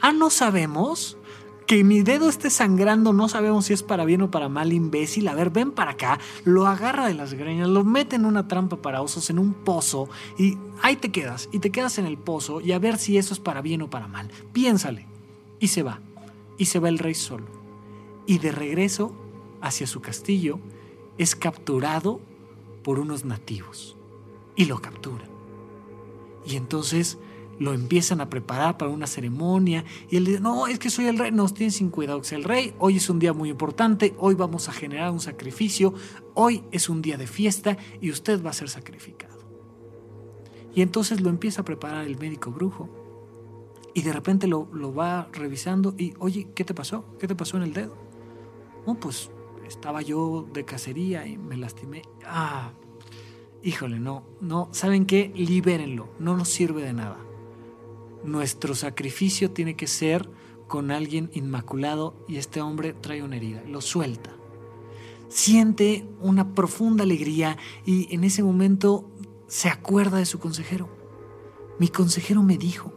Ah, no sabemos que mi dedo esté sangrando, no sabemos si es para bien o para mal, imbécil. A ver, ven para acá, lo agarra de las greñas, lo mete en una trampa para osos, en un pozo, y ahí te quedas, y te quedas en el pozo, y a ver si eso es para bien o para mal. Piénsale. Y se va, y se va el rey solo. Y de regreso hacia su castillo, es capturado por unos nativos, y lo capturan. Y entonces lo empiezan a preparar para una ceremonia y él dice, no, es que soy el rey, no, tienen sin cuidado que sea el rey, hoy es un día muy importante, hoy vamos a generar un sacrificio, hoy es un día de fiesta y usted va a ser sacrificado. Y entonces lo empieza a preparar el médico brujo y de repente lo, lo va revisando y, oye, ¿qué te pasó? ¿Qué te pasó en el dedo? No, pues estaba yo de cacería y me lastimé. Ah, híjole, no, no, ¿saben qué? Libérenlo, no nos sirve de nada. Nuestro sacrificio tiene que ser con alguien inmaculado y este hombre trae una herida, lo suelta. Siente una profunda alegría y en ese momento se acuerda de su consejero. Mi consejero me dijo,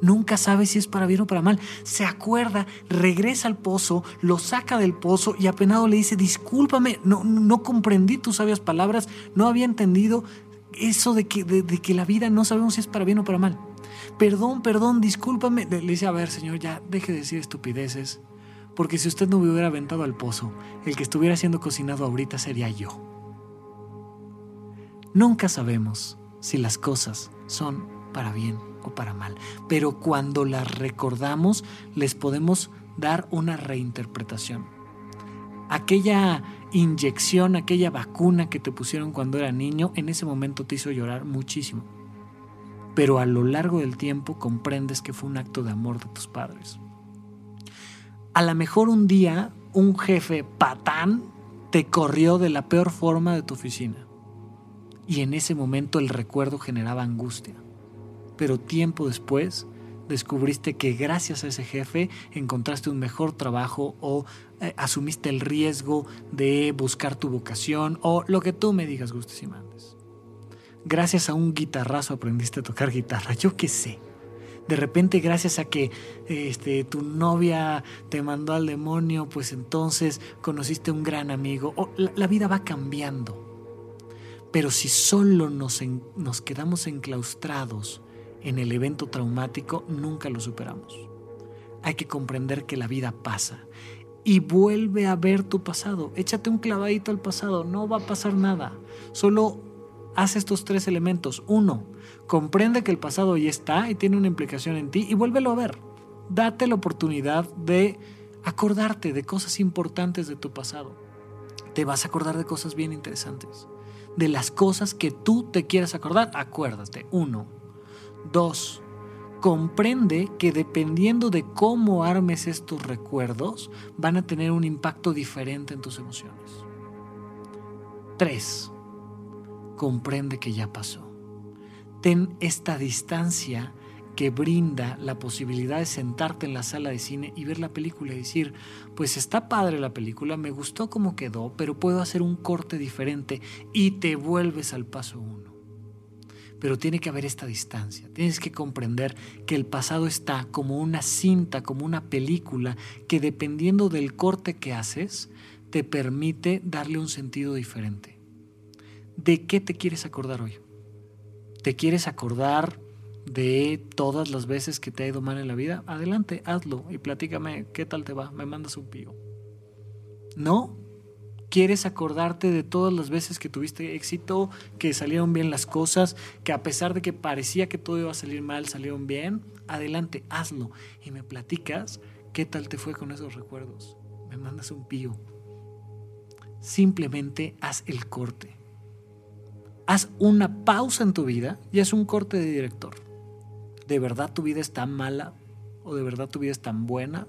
Nunca sabe si es para bien o para mal. Se acuerda, regresa al pozo, lo saca del pozo y apenado le dice, discúlpame, no, no comprendí tus sabias palabras, no había entendido eso de que, de, que la vida no sabemos si es para bien o para mal. Perdón, perdón, discúlpame. Le dice, a ver, señor, ya deje de decir estupideces, porque si usted no me hubiera aventado al pozo, el que estuviera siendo cocinado ahorita sería yo. Nunca sabemos si las cosas son para bien para mal. Pero cuando las recordamos, les podemos dar una reinterpretación. Aquella inyección, aquella vacuna que te pusieron cuando era niño, en ese momento te hizo llorar muchísimo. Pero a lo largo del tiempo comprendes que fue un acto de amor de tus padres. A lo mejor un día un jefe patán te corrió de la peor forma de tu oficina. Y en ese momento el recuerdo generaba angustia pero tiempo después descubriste que gracias a ese jefe encontraste un mejor trabajo o eh, asumiste el riesgo de buscar tu vocación o lo que tú me digas, gustes y. Gracias a un guitarrazo aprendiste a tocar guitarra, yo qué sé. De repente, gracias a que este, tu novia te mandó al demonio, pues entonces conociste un gran amigo. La, vida va cambiando. Pero si solo nos, en, nos quedamos enclaustrados en el evento traumático, nunca lo superamos. Hay que comprender que la vida pasa y vuelve a ver tu pasado. Échate un clavadito al pasado, no va a pasar nada. Solo haz estos tres elementos. Uno, comprende que el pasado ya está y tiene una implicación en ti y vuélvelo a ver. Date la oportunidad de acordarte de cosas importantes de tu pasado. Te vas a acordar de cosas bien interesantes. De las cosas que tú te quieras acordar, acuérdate. Uno, Dos, comprende que dependiendo de cómo armes estos recuerdos, van a tener un impacto diferente en tus emociones. Tres, comprende que ya pasó. Ten esta distancia que brinda la posibilidad de sentarte en la sala de cine y ver la película y decir, pues está padre la película, me gustó cómo quedó, pero puedo hacer un corte diferente y te vuelves al paso uno pero tiene que haber esta distancia. Tienes que comprender que el pasado está como una cinta, como una película, que dependiendo del corte que haces, te permite darle un sentido diferente. ¿De qué te quieres acordar hoy? ¿Te quieres acordar de todas las veces que te ha ido mal en la vida? Adelante, hazlo y platícame qué tal te va. Me mandas un pío. ¿No? quieres acordarte de todas las veces que tuviste éxito, que salieron bien las cosas, que a pesar de que parecía que todo iba a salir mal, salieron bien, adelante, hazlo y me platicas qué tal te fue con esos recuerdos. Me mandas un pío. Simplemente haz el corte. Haz una pausa en tu vida y haz un corte de director. ¿De verdad tu vida está mala? ¿O de verdad tu vida es tan buena?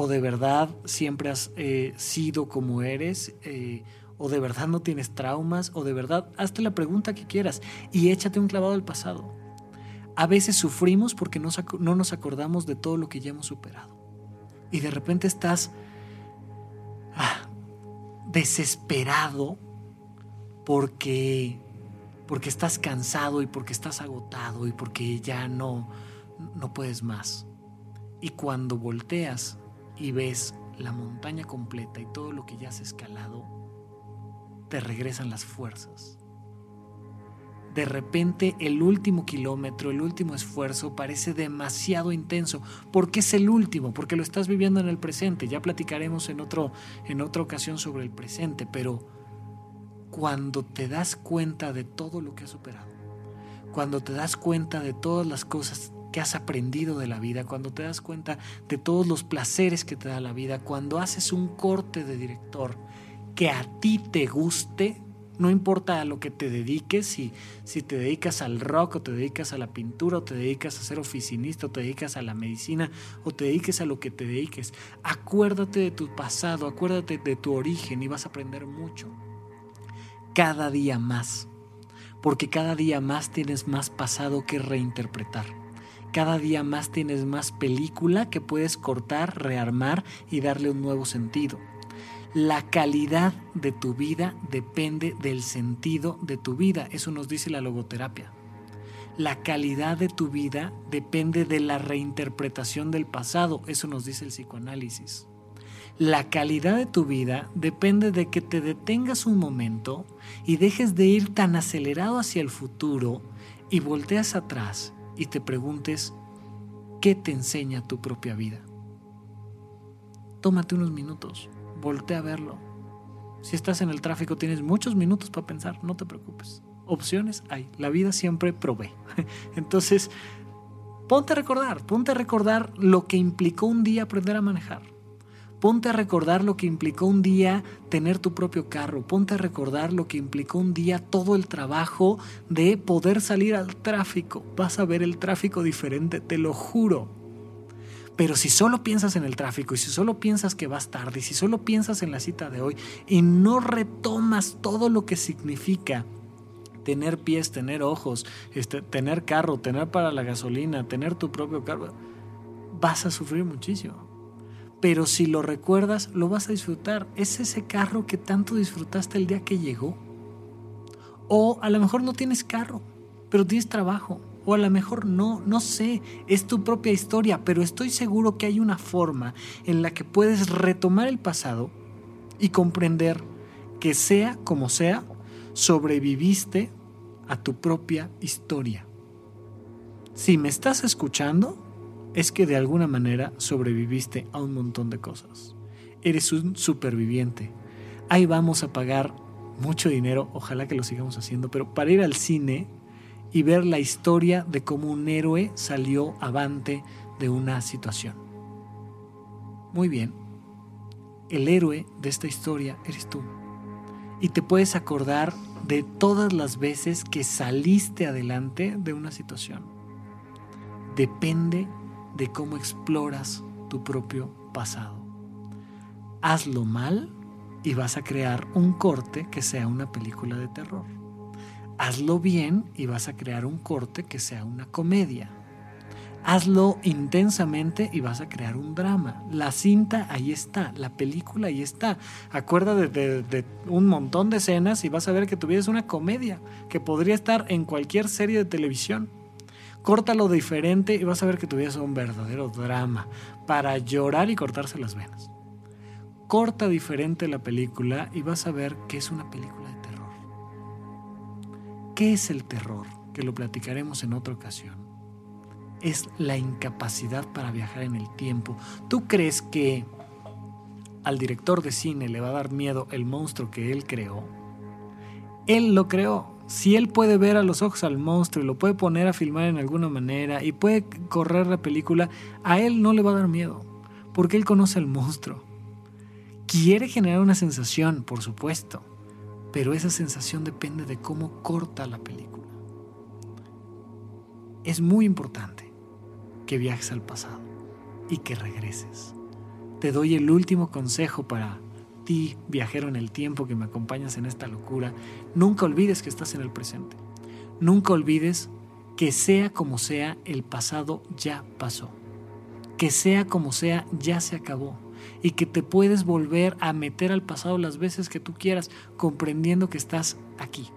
o de verdad siempre has eh, sido como eres, eh, o de verdad no tienes traumas, o de verdad hazte la pregunta que quieras y échate un clavado al pasado. A veces sufrimos porque no, no nos acordamos de todo lo que ya hemos superado. Y de repente estás ah, desesperado porque, porque estás cansado y porque estás agotado y porque ya no, no puedes más. Y cuando volteas y ves la montaña completa y todo lo que ya has escalado, te regresan las fuerzas. De repente el último kilómetro, el último esfuerzo parece demasiado intenso. porque es el último? Porque lo estás viviendo en el presente. Ya platicaremos en, otro, en otra ocasión sobre el presente, pero cuando te das cuenta de todo lo que has superado, cuando te das cuenta de todas las cosas que has aprendido de la vida, cuando te das cuenta de todos los placeres que te da la vida, cuando haces un corte de director que a ti te guste, No importa a lo que te dediques, si, si te dedicas al rock o te dedicas a la pintura o te dedicas a ser oficinista o te dedicas a la medicina o te dediques a lo que te dediques. Acuérdate de tu pasado, acuérdate de tu origen y vas a aprender mucho. Cada día más. Porque cada día más tienes más pasado que reinterpretar. Cada día más tienes más película que puedes cortar, rearmar y darle un nuevo sentido. La calidad de tu vida depende del sentido de tu vida. Eso nos dice la logoterapia. La calidad de tu vida depende de la reinterpretación del pasado. Eso nos dice el psicoanálisis. La calidad de tu vida depende de que te detengas un momento y dejes de ir tan acelerado hacia el futuro y volteas atrás y te preguntes, ¿qué te enseña tu propia vida? Tómate unos minutos voltea a verlo. Si estás en el tráfico tienes muchos minutos para pensar, no te preocupes. Opciones hay, la vida siempre provee. [laughs] Entonces, ponte a recordar, ponte a recordar lo que implicó un día aprender a manejar. Ponte a recordar lo que implicó un día tener tu propio carro. Ponte a recordar lo que implicó un día todo el trabajo de poder salir al tráfico. Vas a ver el tráfico diferente, te lo juro. Pero si solo piensas en el tráfico y si solo piensas que vas tarde y si solo piensas en la cita de hoy y no retomas todo lo que significa tener pies, tener ojos, este, tener carro, tener para la gasolina, tener tu propio carro, vas a sufrir muchísimo. Pero si lo recuerdas, lo vas a disfrutar. Es ese carro que tanto disfrutaste el día que llegó. O a lo mejor no tienes carro, pero tienes trabajo o a lo mejor no, no sé, es tu propia historia, pero estoy seguro que hay una forma en la que puedes retomar el pasado y comprender que sea como sea, sobreviviste a tu propia historia. Si me estás escuchando, es que de alguna manera sobreviviste a un montón de cosas. Eres un superviviente. Ahí vamos a pagar mucho dinero, ojalá que lo sigamos haciendo, pero para ir al cine y ver la historia de cómo un héroe salió avante de una situación. Muy bien, el héroe de esta historia eres tú. Y te puedes acordar de todas las veces que saliste adelante de una situación. Depende de cómo exploras tu propio pasado. Hazlo mal y vas a crear un corte que sea una película de terror hazlo bien y vas a crear un corte que sea una comedia. Hazlo intensamente y vas a crear un drama. La cinta ahí está, la película ahí está. Acuérdate de, un montón de escenas y vas a ver que tuvieras una comedia que podría estar en cualquier serie de televisión. Córtalo diferente y vas a ver que tuvieras un verdadero drama para llorar y cortarse las venas. Corta diferente la película y vas a ver que es una película ¿Qué es el terror? Que lo platicaremos en otra ocasión. Es la incapacidad para viajar en el tiempo. ¿Tú crees que al director de cine le va a dar miedo el monstruo que él creó? Él lo creó. Si él puede ver a los ojos al monstruo y lo puede poner a filmar en alguna manera y puede correr la película, a él no le va a dar miedo, porque él conoce al monstruo. Quiere generar una sensación, por supuesto, pero esa sensación depende de cómo corta la película. Es muy importante que viajes al pasado y que regreses. Te doy el último consejo para viajero en el tiempo que me acompañas en esta locura. Nunca olvides que estás en el presente. Nunca olvides que sea como sea, el pasado ya pasó. Que sea como sea, ya se acabó y que te puedes volver a meter al pasado las veces que tú quieras, comprendiendo que estás aquí.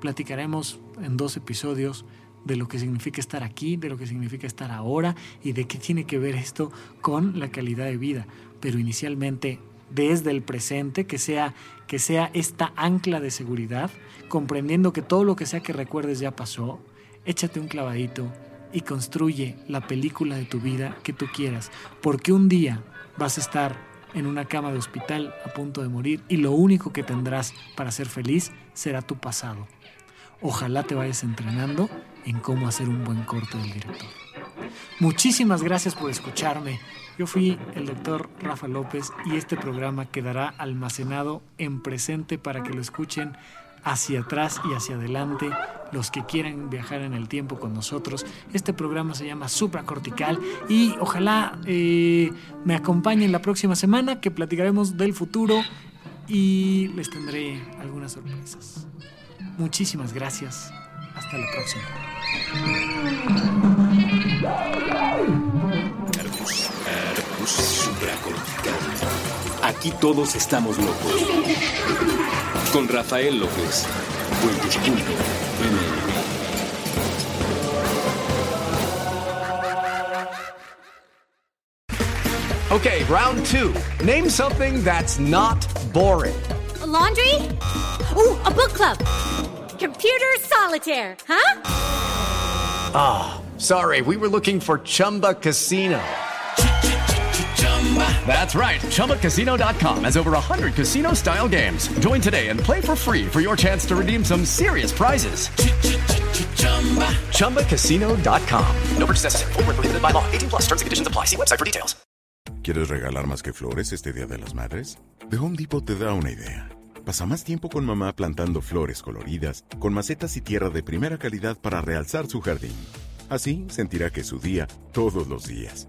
Platicaremos en dos episodios de lo que significa estar aquí, de lo que significa estar ahora y de qué tiene que ver esto con la calidad de vida. Pero inicialmente desde el presente, que sea, que sea esta ancla de seguridad, comprendiendo que todo lo que sea que recuerdes ya pasó, échate un clavadito y construye la película de tu vida que tú quieras, porque un día vas a estar en una cama de hospital a punto de morir y lo único que tendrás para ser feliz será tu pasado. Ojalá te vayas entrenando en cómo hacer un buen corte del director. Muchísimas gracias por escucharme. Yo fui el doctor Rafa López y este programa quedará almacenado en presente para que lo escuchen hacia atrás y hacia adelante los que quieran viajar en el tiempo con nosotros. Este programa se llama Supracortical y ojalá eh, me acompañen la próxima semana que platicaremos del futuro y les tendré algunas sorpresas. Muchísimas gracias. Hasta la próxima. Aquí todos estamos locos. Con Rafael López. Okay, round two. Name something that's not boring. A laundry? Ooh, a book club. Computer solitaire, huh? Ah, oh, sorry, we were looking for Chumba Casino. That's right. ChumbaCasino.com has over 100 casino style games. Join today and play for free for your chance to redeem some serious prizes. ChumbaCasino.com. No purchase necessary. Full prohibited by law. 18 plus terms and conditions apply. See website for details. ¿Quieres regalar más que flores este Día de las Madres? The Home Depot te da una idea. Pasa más tiempo con mamá plantando flores coloridas, con macetas y tierra de primera calidad para realzar su jardín. Así sentirá que es su día todos los días.